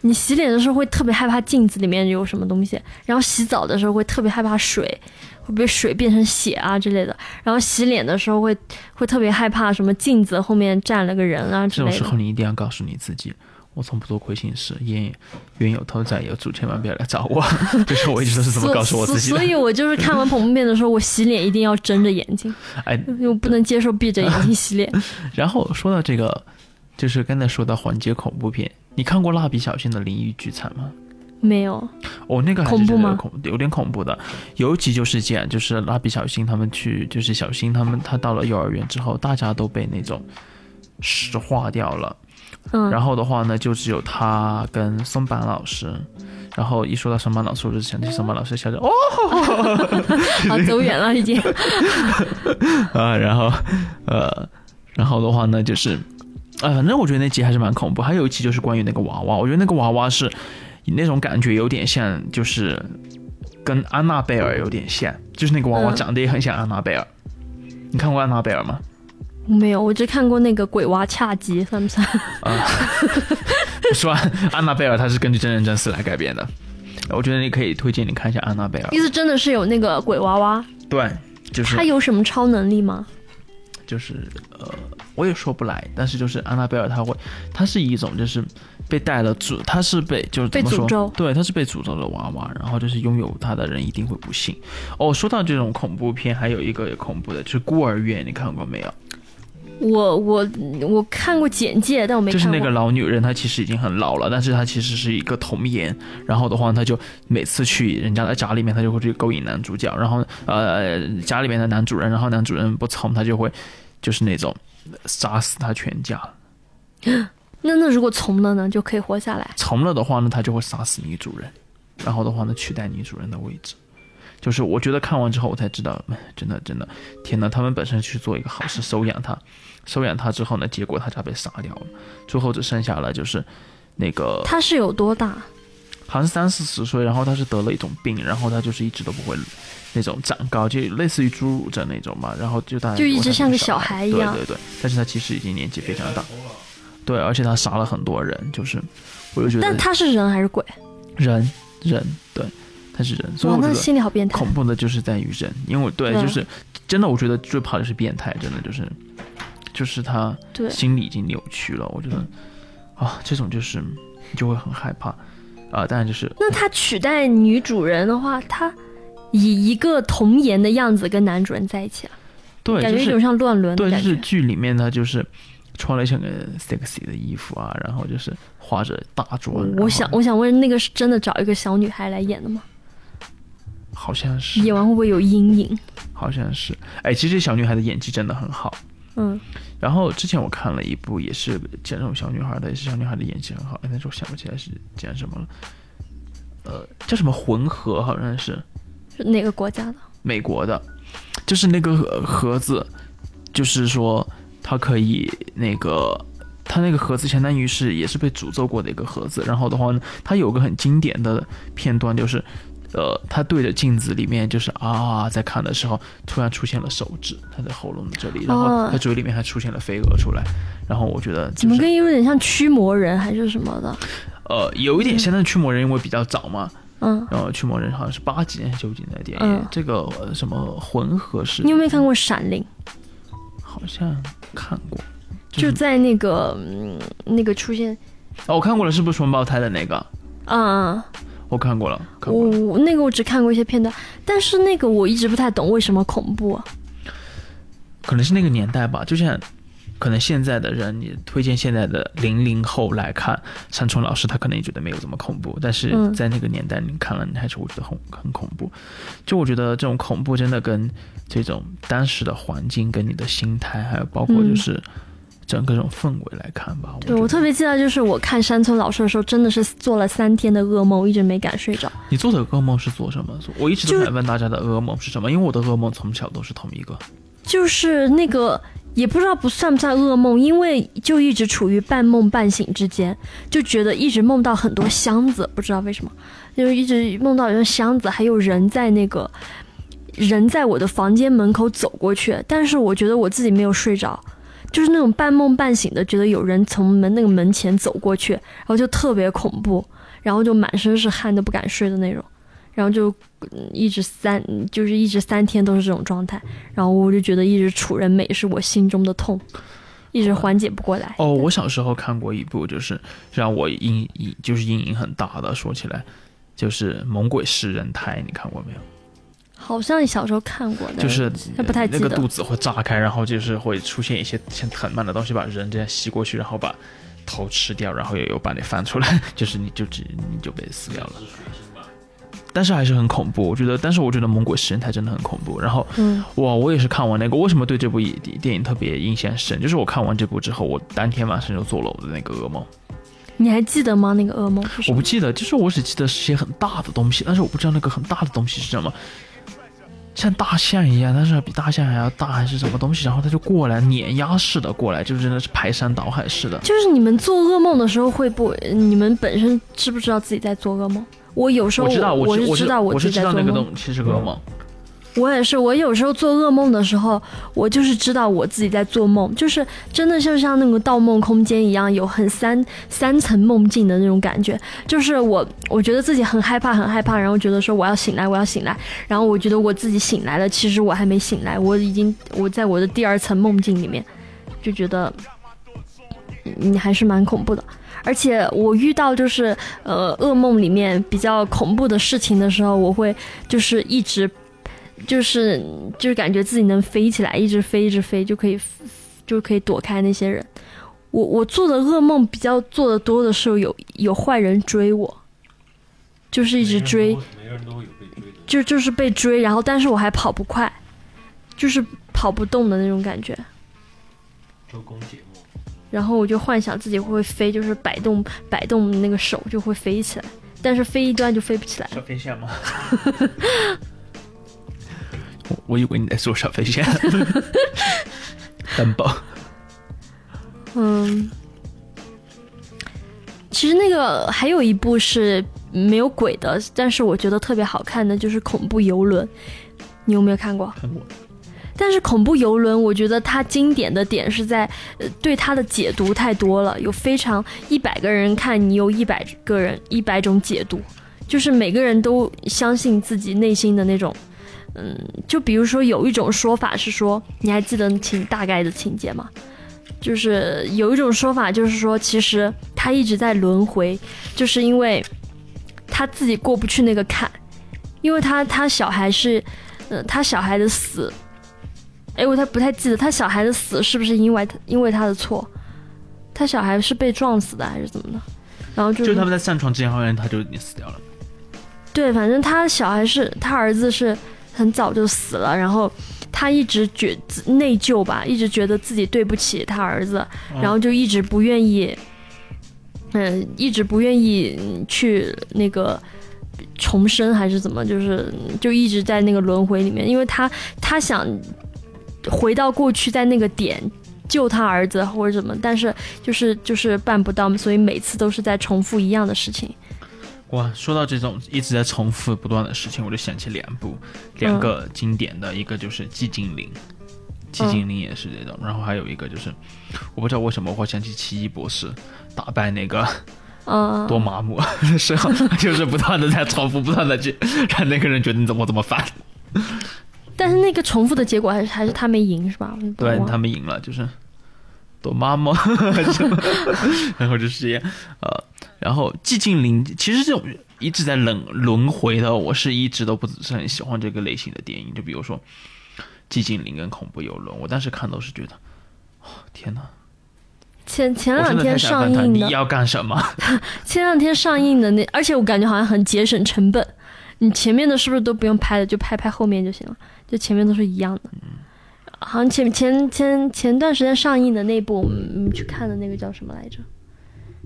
你洗脸的时候会特别害怕镜子里面有什么东西，然后洗澡的时候会特别害怕水会被水变成血啊之类的，然后洗脸的时候会会特别害怕什么镜子后面站了个人啊之类的这种时候。你一定要告诉你自己，我从不做亏心事，冤冤有头债有主，千万不要来找我。就是我一直都是这么告诉我自己的。所所以我就是看完恐怖片的时候，我洗脸一定要睁着眼睛，哎，我不能接受闭着眼睛洗脸。然后说到这个，就是刚才说到缓解恐怖片，你看过蜡笔小新的灵异聚餐吗？没有，哦，那个还是恐怖吗恐有点恐怖的。尤其就是这样，就是蜡笔小新他们去，就是小新他们他到了幼儿园之后，大家都被那种石化掉了。嗯，然后的话呢，就只有他跟松坂老师。然后一说到松坂老师，我就想起松坂老师笑着 哦 好走远了已经。啊，然后呃，然后的话呢，就是啊、反正我觉得那集还是蛮恐怖。还有一集就是关于那个娃娃，我觉得那个娃娃是那种感觉有点像，就是跟安娜贝尔有点像，就是那个娃娃嗯长得也很像安娜贝尔。你看过安娜贝尔吗？没有，我只看过那个鬼娃恰吉，算不算？啊，说安安娜贝尔它是根据真人真事来改编的，我觉得你可以推荐你看一下安娜贝尔意。思真的是有那个鬼娃娃，对，就是他有什么超能力吗？就是呃，我也说不来，但是就是安娜贝尔他会，他是一种就是被带了诅，他是被就是怎么说被诅咒对，他是被诅咒的娃娃，然后就是拥有他的人一定会不幸。哦，说到这种恐怖片，还有一个也恐怖的，就是孤儿院，你看过没有？我我我看过简介，但我没看过。就是那个老女人，她其实已经很老了，但是她其实是一个童颜。然后的话，她就每次去人家的家里面，她就会去勾引男主角。然后呃，家里面的男主人，然后男主人不从，她就会就是那种杀死他全家。那那如果从了呢，就可以活下来。从了的话呢，他就会杀死女主人，然后的话呢，取代女主人的位置。就是我觉得看完之后，我才知道，嗯真的真的，天呐，他们本身去做一个好事，收养他，收养他之后呢，结果他家被杀掉了，最后只剩下了就是那个他是有多大？好像是三四十岁，然后他是得了一种病，然后他就是一直都不会那种长高，就类似于侏儒症那种嘛，然后就大家就一直像个小小孩一样对对对，但是他其实已经年纪非常大，对，而且他杀了很多人，就是我就觉得但他是人还是鬼？人人对，他是人，所以我觉得心里好变态恐。怖的就是在于人，因为我对就是真的，我觉得最怕的是变态，真的就是就是他对，心理已经扭曲了，我觉得啊，这种就是你就会很害怕啊，当然就是那他取代女主人的话，他以一个童颜的样子跟男主人在一起了，对，感觉有种像乱伦的对，就。是剧里面他就是穿了一身个 sexy 的衣服啊，然后就是化着大妆，我想，我想问，那个是真的找一个小女孩来演的吗？好像是演完会不会有阴影？好像是，哎，其实小女孩的演技真的很好。嗯，然后之前我看了一部也是讲这种小女孩的，也是小女孩的演技很好，但是我想不起来是讲什么了。呃，叫什么混合好像是是哪个国家的？美国的，就是那个盒盒子，就是说它可以那个，它那个盒子相当于是也是被诅咒过的一个盒子。然后的话呢，它有个很经典的片段，就是呃，他对着镜子里面就是啊，在看的时候，突然出现了手指，他的喉咙这里，然后哦他嘴里面还出现了飞蛾出来。然后我觉得就是怎么跟有点像驱魔人还是什么的？呃有一点现在驱魔人因为比较早嘛，嗯，然后驱魔人好像是八几年还是九几年的电影，嗯这个呃什么混合式，你有没有看过《闪灵》？好像看过，就在那个嗯那个出现，哦，我看过了，是不是双胞胎的那个？嗯，我看过了，看过了。我那个我只看过一些片段，但是那个我一直不太懂为什么恐怖、啊。可能是那个年代吧，就像可能现在的人，你推荐现在的零零后来看山村老师，他可能也觉得没有这么恐怖，但是嗯在那个年代，你看了你还是会觉得很很恐怖。就我觉得这种恐怖真的跟这种当时的环境、跟你的心态，还有包括就是整个这种氛围来看吧。对我特别记得，就是我看山村老师的时候，真的是做了三天的噩梦，我一直没敢睡着。你做的噩梦是做什么？我一直都想问大家的噩梦是什么，因为我的噩梦从小都是同一个。就是那个也不知道不算不算噩梦，因为就一直处于半梦半醒之间，就觉得一直梦到很多箱子，不知道为什么，就是一直梦到有箱子，还有人在那个人在我的房间门口走过去，但是我觉得我自己没有睡着。就是那种半梦半醒的，觉得有人从门那个门前走过去，然后就特别恐怖，然后就满身是汗都不敢睡的那种，然后就一直三就是一直三天都是这种状态，然后我就觉得一直楚人美是我心中的痛，一直缓解不过来。哦，我小时候看过一部，就是让我阴影就是阴影很大的。说起来，就是《猛鬼食人胎》，你看过没有？好像你小时候看过，的就是但不太记得那个肚子会炸开，然后就是会出现一些像藤蔓的东西，把人这样吸过去，然后把头吃掉，然后又又把你翻出来，就是你就只你就被撕掉了。但是还是很恐怖，我觉得，但是我觉得《猛鬼食人胎》真的很恐怖。然后嗯哇，我也是看完那个，为什么对这部电电影特别印象深？就是我看完这部之后，我当天晚上就做了我的那个噩梦。你还记得吗？那个噩梦？我不记得，就是我只记得是些很大的东西，但是我不知道那个很大的东西是什么，像大象一样，但是比大象还要大，还是什么东西？然后他就过来，碾压式的过来，就真的是排山倒海似的。就是你们做噩梦的时候会不？你们本身知不知道自己在做噩梦？我有时候我知道，我是我知道我是知道己在做梦。那个东西是噩梦。我也是，我有时候做噩梦的时候，我就是知道我自己在做梦，就是真的就像那个《盗梦空间》一样，有很三三层梦境的那种感觉。就是我，我觉得自己很害怕，很害怕，然后觉得说我要醒来，我要醒来，然后我觉得我自己醒来了，其实我还没醒来，我已经我在我的第二层梦境里面，就觉得你还是蛮恐怖的。而且我遇到就是呃噩梦里面比较恐怖的事情的时候，我会就是一直就是就是感觉自己能飞起来，一直飞一直飞就可以就可以躲开那些人。我我做的噩梦比较做的多的时候，有有坏人追我，就是一直追，每个人都有被追的。就就是被追，然后但是我还跑不快，就是跑不动的那种感觉。周公解梦，然后我就幻想自己会飞，就是摆动摆动那个手就会飞起来，但是飞一段就飞不起来。小飞象吗？我我以为你在说小飞象。担保。嗯，其实那个还有一部是没有鬼的，但是我觉得特别好看的就是《恐怖游轮》，你有没有看过？看过。但是《恐怖游轮》，我觉得它经典的点是在，呃，对它的解读太多了，有非常一百个人看你有一百个人一百种解读，就是每个人都相信自己内心的那种，嗯，就比如说有一种说法是说，你还记得情大概的情节吗？就是有一种说法，就是说，其实他一直在轮回，就是因为他自己过不去那个坎，因为他他小孩是，呃，他小孩的死，哎，我他不太记得他小孩的死是不是因为他因为他的错，他小孩是被撞死的还是怎么的？然后就就他们在上床之前，好像他就已经死掉了。对，反正他小孩是他儿子是很早就死了，然后他一直觉内疚吧，一直觉得自己对不起他儿子，嗯然后就一直不愿意，嗯，一直不愿意嗯去那个重生还是怎么，就是就一直在那个轮回里面，因为他他想回到过去，在那个点。救他儿子或者怎么，但是就是就是办不到，所以每次都是在重复一样的事情。哇，说到这种一直在重复不断的事情，我就想起两部，两个经典的，一个就是《寂静岭》，寂静岭也是这种，然后还有一个就是，我不知道为什么我会想起奇异博士打败那个嗯，多麻木的时候，就是不断的在重复，不断的去让那个人觉得你怎么怎么烦。但是那个重复的结果还是还是他没赢是吧？对他们赢了，就是多麻木，然后就是这样，呃，然后寂静岭其实这种一直在轮轮回的，我是一直都不是很喜欢这个类型的电影，就比如说寂静岭跟恐怖游轮，我当时看都是觉得，哦天哪，前前两天上映的，你要干什么？前两天上映的那，而且我感觉好像很节省成本。你前面的是不是都不用拍了，就拍拍后面就行了？就前面都是一样的。好像前前前前段时间上映的那部，我们去看的那个叫什么来着？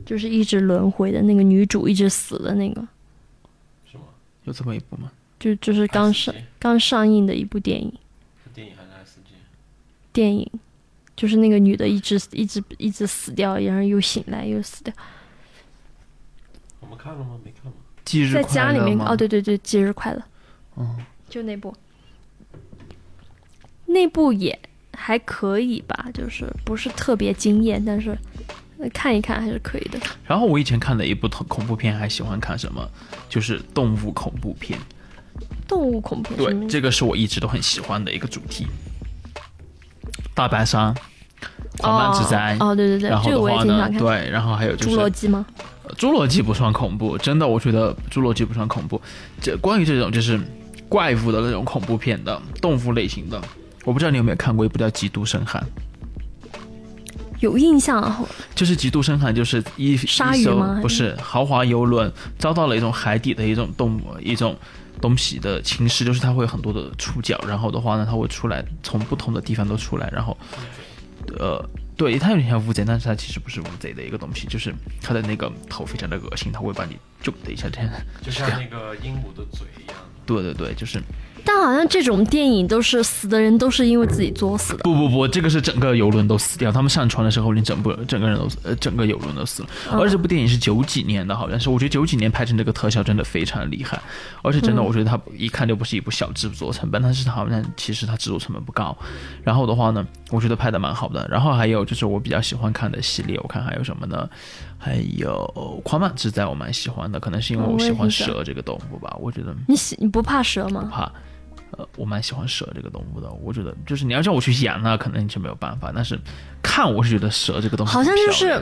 就是一直轮回的那个女主一直死的那个，是吗有这么一部吗？就就是刚上刚上映的一部电影。是电影还是 S G？电影，就是那个女的一直一直一直死掉，然后又醒来又死掉，我们看了吗？没看吗？忌日在家里面哦，对对对，忌日快乐，哦，就那部，那部也还可以吧，就是不是特别惊艳，但是呃看一看还是可以的。然后我以前看的一部恐恐怖片，还喜欢看什么？就是动物恐怖片。动物恐怖片对，这个是我一直都很喜欢的一个主题。大白鲨、狂漫之灾，哦，哦对对对然，后的话呢。对，然后还有就侏罗纪吗？呃侏罗纪不算恐怖，真的，我觉得侏罗纪不算恐怖。这关于这种就是怪物的那种恐怖片的动物类型的，我不知道你有没有看过一部叫《极度深海》。有印象。啊，就是极度深海，就是一鲨鱼吗？不是豪华游轮遭到了一种海底的一种动物一种东西的侵蚀，就是它会有很多的触角，然后的话呢，它会出来从不同的地方都出来，然后呃，对，它有点像乌贼，但是它其实不是乌贼的一个东西，就是它的那个头非常的恶心，它会把你就的一下这样，就像那个鹦鹉的嘴一样。对对对，就是但好像这种电影都是死的人都是因为自己作死的。不不不，这个是整个游轮都死掉，他们上船的时候连整部整个人都死呃整个游轮都死了。嗯而这部电影是九几年的，好像是，我觉得九几年拍成这个特效真的非常厉害，而且真的嗯我觉得它一看就不是一部小制作成本，但是它好像其实它制作成本不高。然后的话呢，我觉得拍的蛮好的。然后还有就是我比较喜欢看的系列，我看还有什么呢？还有《狂蟒之灾》，我蛮喜欢的，可能是因为哦我喜欢挺喜欢蛇这个动物吧，我觉得你喜你不怕蛇吗？不怕。呃，我蛮喜欢蛇这个动物的，我觉得就是你要叫我去养呢，可能就没有办法。但是看我是觉得蛇这个东西好像就是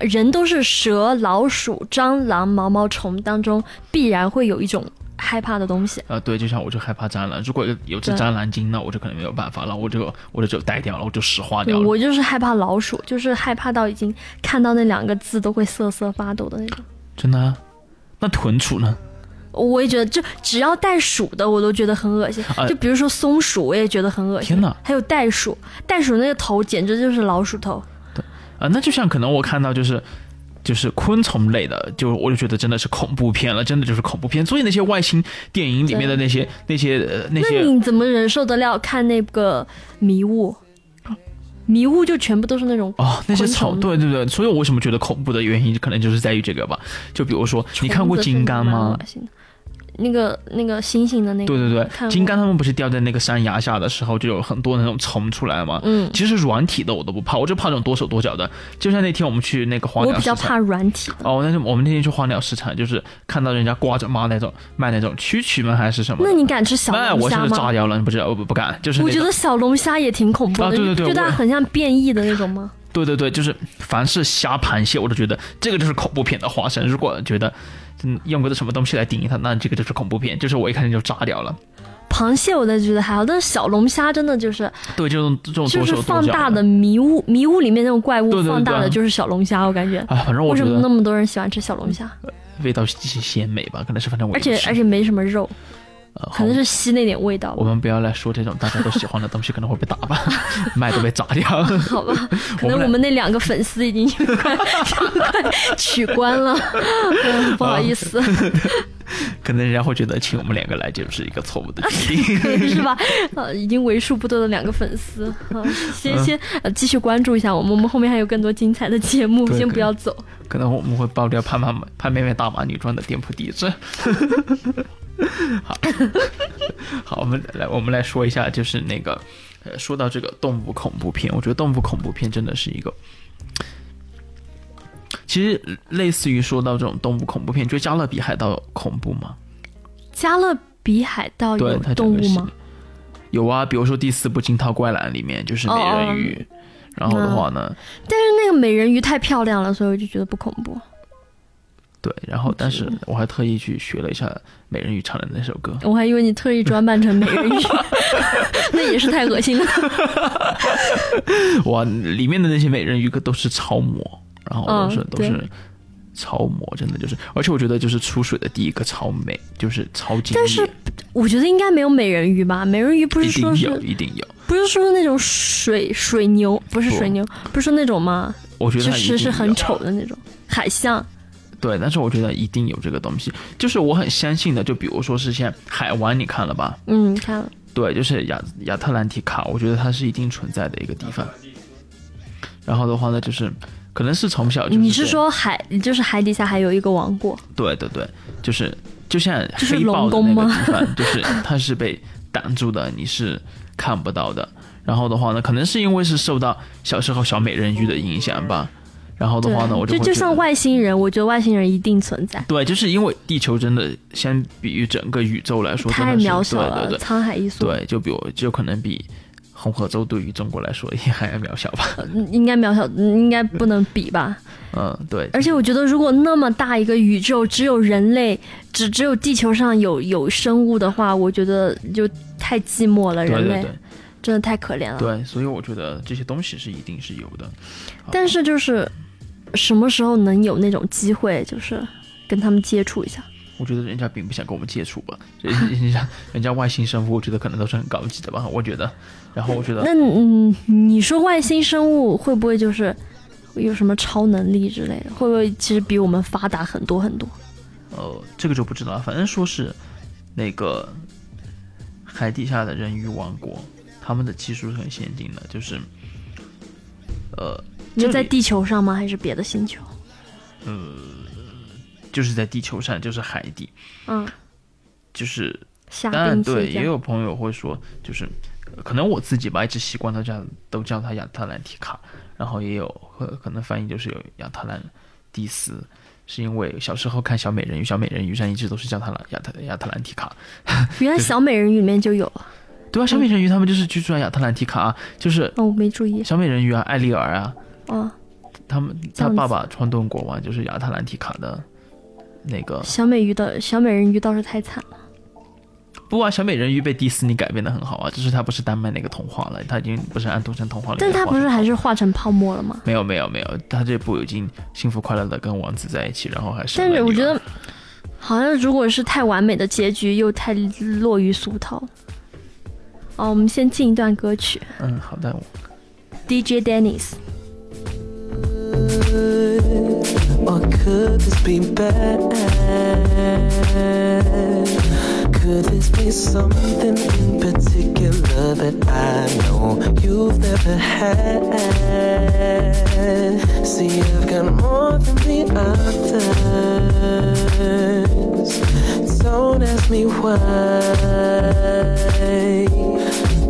人都是蛇、老鼠、蟑螂、毛毛虫当中必然会有一种害怕的东西。呃，对，就像我就害怕蟑螂，如果有有只蟑螂精，那我就可能没有办法了，我就我就就呆掉了，我就石化掉了。我就是害怕老鼠，就是害怕到已经看到那两个字都会瑟瑟发抖的那种。真的啊？那豚鼠呢？我也觉得，就只要带鼠的，我都觉得很恶心。啊就比如说松鼠，我也觉得很恶心。天哪！还有袋鼠，袋鼠那个头简直就是老鼠头。对啊、那就像可能我看到就是就是昆虫类的，就我就觉得真的是恐怖片了，真的就是恐怖片。所以那些外星电影里面的那些那些呃那那些你怎么忍受得了看那个迷雾？迷雾就全部都是那种哦，那些昆虫，虫对对对，所以我为什么觉得恐怖的原因，可能就是在于这个吧。就比如说，你看过金刚吗那个那个星星的那个，对对对金刚他们不是掉在那个山崖下的时候，就有很多那种虫出来吗？嗯，其实软体的我都不怕，我就怕那种多手多脚的。就像那天我们去那个花我鸟市场，比较怕软体的。哦，那是我们那天去花鸟市场，就是看到人家挂着妈那种卖那种蛐蛐吗还是什么？那你敢吃小那我现龙虾吗？在炸掉了，你不知道，我不不敢，就是我觉得小龙虾也挺恐怖的，啊对对对就它很像变异的那种吗？对对对，就是凡是虾、螃蟹，我都觉得这个就是恐怖片的化身。如果觉得嗯用个什么东西来定义它，那这个就是恐怖片，就是我一看见就炸掉了。螃蟹我倒觉得还好，但是小龙虾真的就是对，这种这种就是放大的迷雾，迷雾里面那种怪物放大的就是小龙虾，我感觉。啊，反正我觉为什么那么多人喜欢吃小龙虾？味道鲜美吧，可能是反正我而且而且没什么肉，呃，可能是吸那点味道吧。我们不要来说这种大家都喜欢的东西，可能会被打吧，麦都被砸掉。好吧，可能我们那两个粉丝已经快 快取关了，嗯不好意思，可能人家会觉得请我们两个来就是一个错误的决定。是吧？呃，已经为数不多的两个粉丝，啊，先先呃继续关注一下我们，我们后面还有更多精彩的节目，先不要走。可能我们会爆料潘妈妈潘妹妹大码女装的店铺地址。好，好，我们来我们来说一下，就是那个呃，说到这个动物恐怖片，我觉得动物恐怖片真的是一个。其实类似于说到这种动物恐怖片，你觉得《加勒比海盗》恐怖吗？加勒比海盗有动物吗？有啊，比如说第四部《惊涛怪澜》里面就是美人鱼，然后的话呢，但是那个美人鱼太漂亮了，所以我就觉得不恐怖。对，然后但是我还特意去学了一下美人鱼唱的那首歌，我还以为你特意装扮成美人鱼，那也是太恶心了。哇，里面的那些美人鱼可都是超模，然后都是、嗯都是超模，真的就是，而且我觉得就是出水的第一个超美，就是超级但是，我觉得应该没有美人鱼吧？美人鱼不一是说定有，是一定有，不是说那种水水牛，不是水牛，不是说那种吗？我觉得其它一定有实是很丑的那种海象。对，但是我觉得一定有这个东西，就是我很相信的，就比如说是像海湾，你看了吧？嗯，看了，对，就是亚亚特兰蒂卡，我觉得它是一定存在的一个地方。然后的话呢，就是可能是从小就是你是说海，就是海底下还有一个王国？对对对，就是就像就是黑豹的龙宫吗那个地方，就是 它是被挡住的，你是看不到的。然后的话呢，可能是因为是受到小时候小美人鱼的影响吧。然后的话呢，我对，就就像外星人，我觉得外星人一定存在，对，就是因为地球真的相比于整个宇宙来说，真太渺小了，对对对沧海一粟。对，就比我就可能比红河州对于中国来说也还要渺小吧。嗯 应该渺小，嗯应该不能比吧？嗯，对，而且我觉得，如果那么大一个宇宙，只有人类，只只有地球上有有生物的话，我觉得就太寂寞了，人类真的太可怜了。对，所以我觉得这些东西是一定是有的。但是就是什么时候能有那种机会，就是跟他们接触一下？我觉得人家并不想跟我们接触吧，人 人家人家外星生物，我觉得可能都是很高级的吧，我觉得。然后我觉得那嗯，你说外星生物会不会就是有什么超能力之类的？会不会其实比我们发达很多很多？呃，这个就不知道了，反正说是那个海底下的人鱼王国，他们的技术是很先进的，就是呃，你是在地球上吗？还是别的星球？就是在地球上，就是海底，嗯，就是下当然对。也有朋友会说，就是呃可能我自己吧，一直习惯都叫都叫它亚特兰提卡，然后也有可可能翻译就是有亚特兰蒂斯，是因为小时候看小美人鱼，小美人鱼上一直都是叫它亚特亚特兰提卡。原来小美人鱼里面就有啊！对啊，小美人鱼他们就是居住在亚特兰提卡啊，就是哦，我没注意。小美人鱼啊，艾丽尔啊，哦，他们他爸爸川顿国王就是亚特兰提卡的那个小美鱼的小美人鱼倒是太惨了。不啊，小美人鱼被迪士尼改编的很好啊，就是它不是丹麦那个童话了，它已经不是安徒生童话了但它不是还是化成泡沫了吗？没有没有没有，他这部已经幸福快乐的跟王子在一起，然后还是。但是我觉得，好像如果是太完美的结局，又太落于俗套。哦，我们先进一段歌曲嗯，好的，，DJ Dennis。Or could this be bad? Could this be something in particular that I know you've never had? See, I've got more than the others. Don't ask me why.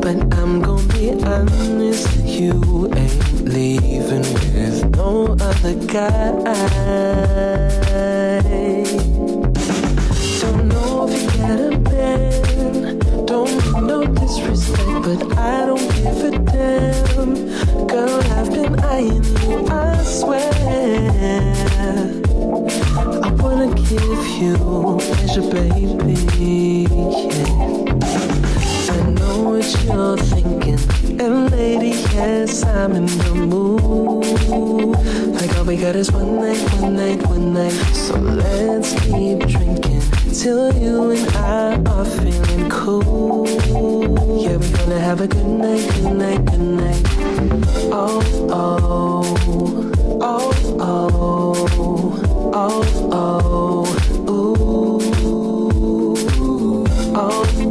But I'm gonna be honest, you ain't leaving with no other guy. Don't know if you got a man, don't mean no disrespect, but I don't give a damn. Girl, I've been eyeing you, I swear. I wanna give you pleasure, baby. Yeah. What you're thinking. And lady, yes, I'm in the mood. Like all we got is one night, one night, one night. So let's keep drinking till you and I are feeling cool. Yeah, we're gonna have a good night, good night, good night. Oh, oh, oh, oh, oh, oh, ooh. Oh, oh,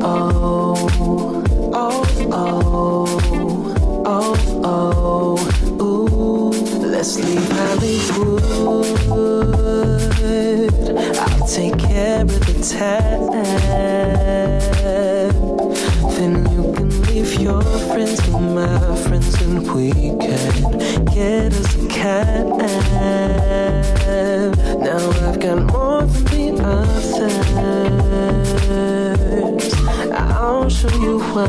Let's Hollywood. I'll take care of the tab. Then you can leave your friends with my friends, and we can get us a cab. Now I've got more than the others. I'll show you why.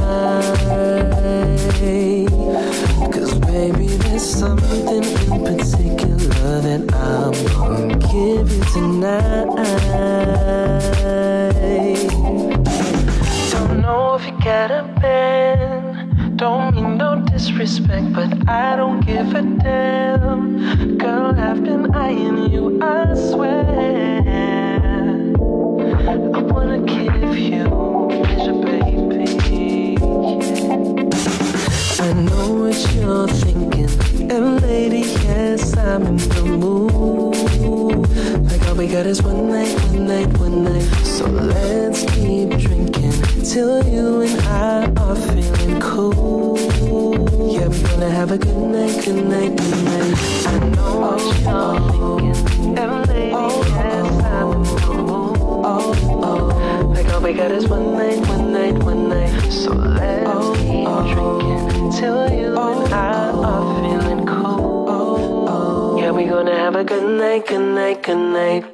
Cause baby, there's something in particular that I'm gonna give you tonight. Don't know if you get a pen. Don't mean no disrespect, but I don't give a damn. Girl, I've been eyeing you, I swear. I wanna Like all we got is one night, one night, one night. So let's keep drinking till you and I are feeling cool. Yeah, we're gonna have a good night, good night, good night. I know what you're thinking, and lady, yes, I'm in the mood. Oh, oh, like all we got is one night, one night, one night. So let's keep drinking till you and I are feeling cool. Yeah, we're gonna have a good night, good night, good night.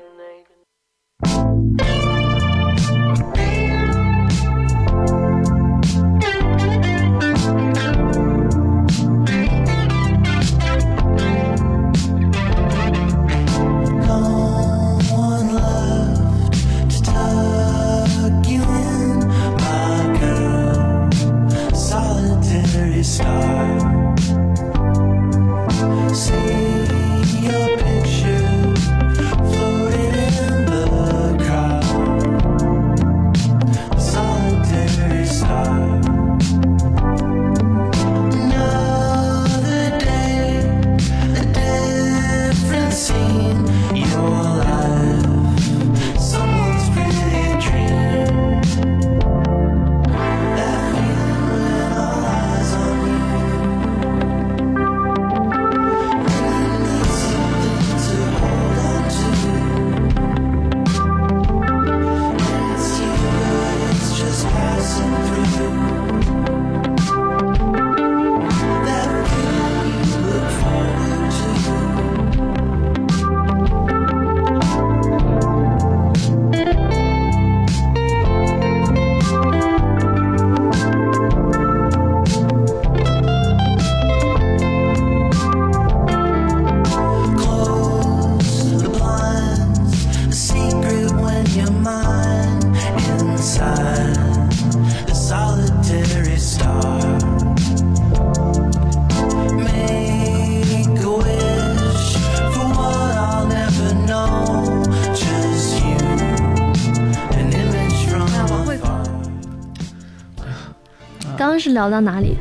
是聊到哪里？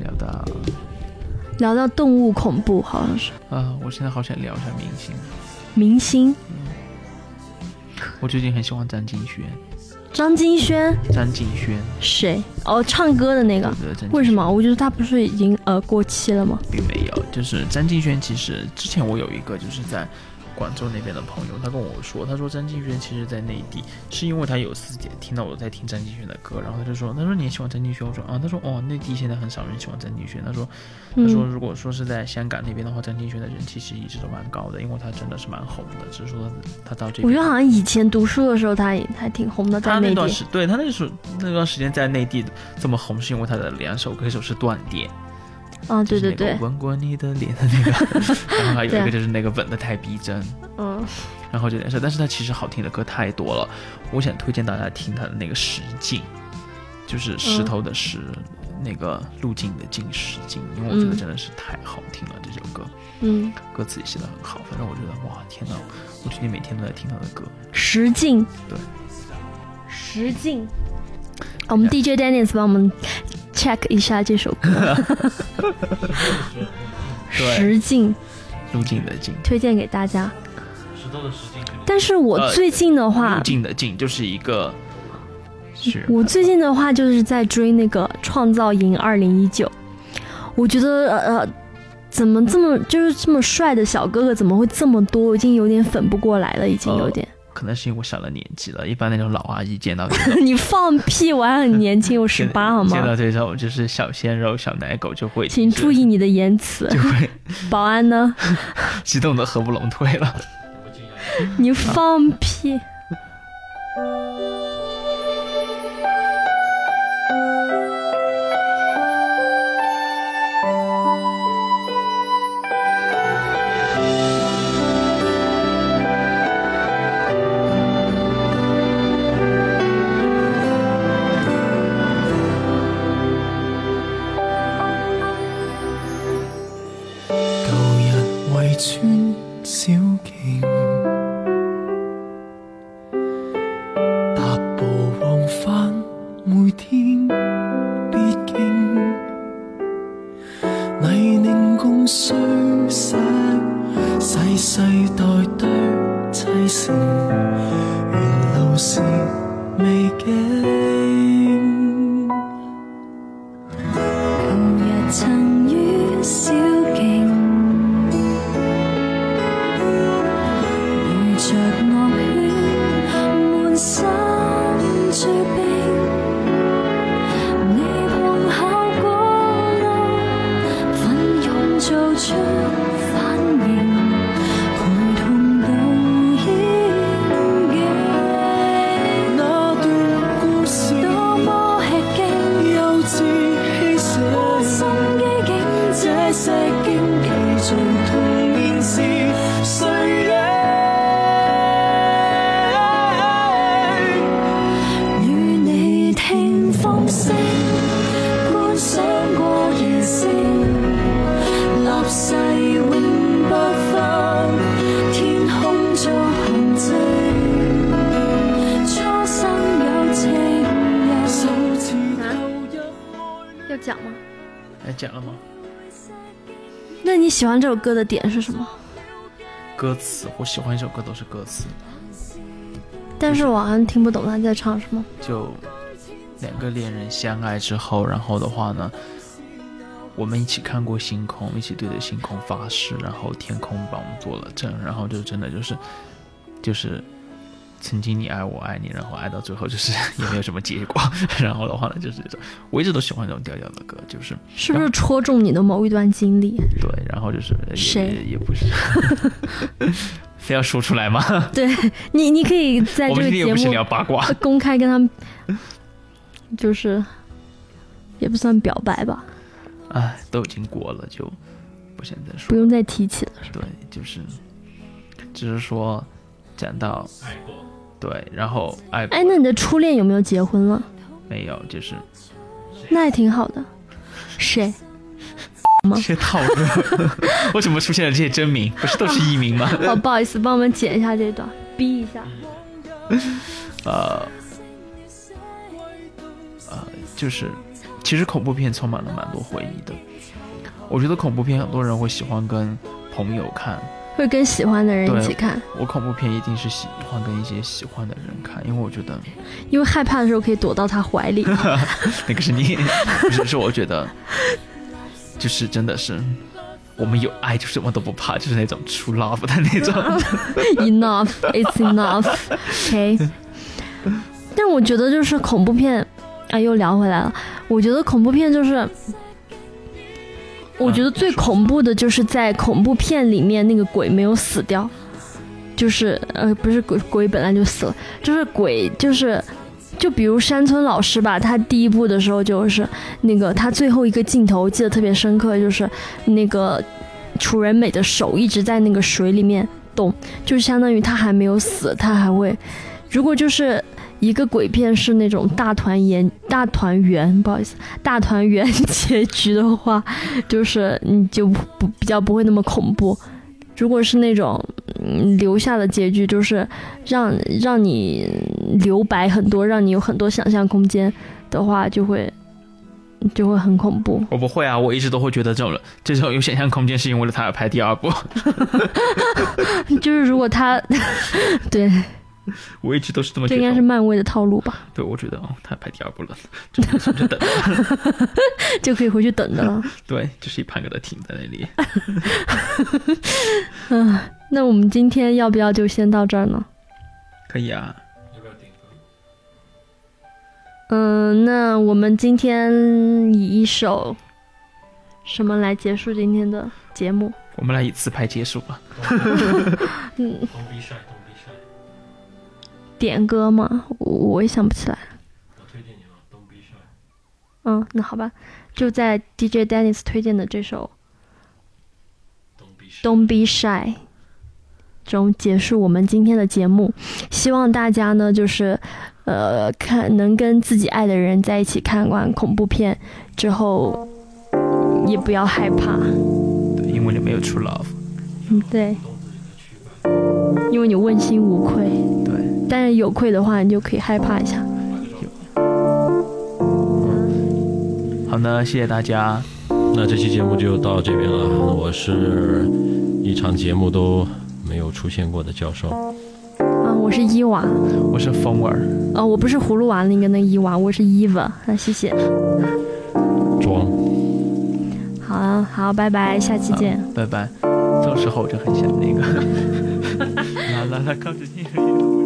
聊到聊到动物恐怖，好像是啊，我现在好想聊一下明星。明星我最近很喜欢张敬轩，张敬轩，张敬轩，谁？哦，唱歌的那个为什么？我觉得他不是已经呃过期了吗？并没有，就是张敬轩。其实之前我有一个就是在广州那边的朋友，他跟我说，他说张敬轩其实在内地是因为他有次听到我在听张敬轩的歌，然后他就说，他说你也喜欢张敬轩，我说啊，他说哦，内地现在很少人喜欢张敬轩，他说他说嗯，如果说是在香港那边的话，张敬轩的人气其实一直都蛮高的，因为他真的是蛮红的，只是说他到这边，我觉得好像以前读书的时候他也还挺红的，在内地。他那段时对他那时候那段时间在内地这么红，是因为他的两首歌，一首是《断点》。啊，对对对，那个吻过你的脸的那个，然后还有一个就是那个吻的太逼真，嗯，然后这件事，但是他其实好听的歌太多了，我想推荐大家听他的那个《石径》，就是石头的石，那个路径的径，石径，因为我觉得嗯真的是太好听了，这首歌。嗯，歌词也写的很好，反正我觉得哇天呐，我最近每天都在听他的歌。石径，对，实境。我们 DJ Dennis 帮我们 check 一下这首歌，对。实境路径的径，推荐给大家。石头的石径但是我呃最近的话路，径的径就是一个是我最近的话就是在追那个《创造营二零一九》，我觉得呃呃，怎么这么就是这么帅的小哥哥怎么会这么多？我已经有点粉不过来了，已经有点。可能是因为我上了年纪了，一般那种老阿姨见到 你放屁！我还很年轻，我十八好吗见到吗？这种就是小鲜肉、小奶狗就会请注意你的言辞。就会保安呢？激动的合不拢腿了。你放屁！喜欢这首歌的点是什么？歌词，我喜欢一首歌都是歌词，但是我好像听不懂他在唱什么。就两个恋人相爱之后，然后的话呢，我们一起看过星空，一起对着星空发誓，然后天空帮我们做了证，然后就真的就是就是曾经你爱我爱你，然后爱到最后就是 也没有什么结果，然后的话呢就是这种，我一直都喜欢这种调调的歌，就是是不是戳中你的某一段经历？对，然后就是谁也也不是，非要说出来吗？对你，你可以在这个节目八卦，公开跟他们，就是也不算表白吧，哎，都已经过了，就不想再说不。用再提起了。对，就是，只是说讲到对，然后爱过哎，那你的初恋有没有结婚了？没有，就是那也挺好的。谁？这些套路，为什么出现了这些真名？不是都是艺名吗？哦，不好意思，帮我们剪一下这段，逼一下。呃，呃，就是其实恐怖片充满了蛮多回忆的。我觉得恐怖片很多人会喜欢跟朋友看，会跟喜欢的人一起看，我恐怖片一定是喜欢跟一些喜欢的人看，因为我觉得因为害怕的时候可以躲到他怀里。那个是你，不是是我觉得，就是真的是我们有爱就什么都不怕，就是那种 true love 的那种。enough, it's enough. OK。但我觉得就是恐怖片，啊，又聊回来了。我觉得恐怖片就是，我觉得最恐怖的就是在恐怖片里面那个鬼没有死掉，就是呃，不是鬼，鬼本来就死了，就是鬼就是。就比如山村老师吧，他第一部的时候就是那个他最后一个镜头，记得特别深刻，就是那个楚人美的手一直在那个水里面动，就相当于他还没有死，他还会，如果就是一个鬼片是那种大团圆、大团圆，不好意思，大团圆结局的话，就是你就不比较不会那么恐怖。如果是那种嗯留下的结局，就是让让你留白很多，让你有很多想象空间的话，就会就会很恐怖。我不会啊，我一直都会觉得这种这种有想象空间，是因为他要拍第二部。就是如果他 对，我一直都是这么觉得。这应该是漫威的套路吧，对，我觉得哦，他拍第二部了，就就等。就可以回去等的了。对，就是一盘给他停在那里。嗯，那我们今天要不要就先到这儿呢？可以啊，要不要停嗯，那我们今天以一首什么来结束今天的节目？我们来以自拍结束吧。嗯，点歌吗？我我也想不起来。嗯，那好吧，就在 DJ Dennis 推荐的这首《Don't Be Shy》中结束我们今天的节目。希望大家呢，就是呃，看能跟自己爱的人在一起看完恐怖片之后，也不要害怕。对，因为你没有 true love。嗯，对，因为你问心无愧。对，但是有愧的话，你就可以害怕一下。好的，谢谢大家。那这期节目就到这边了。我是一场节目都没有出现过的教授。啊，我是伊娃。我是风儿，哦，我不是葫芦娃那个那个伊娃，我是伊娃。那谢谢。装。好啊，好，拜拜，下期见。拜拜。到时候我就很想那个，来来来，靠着你。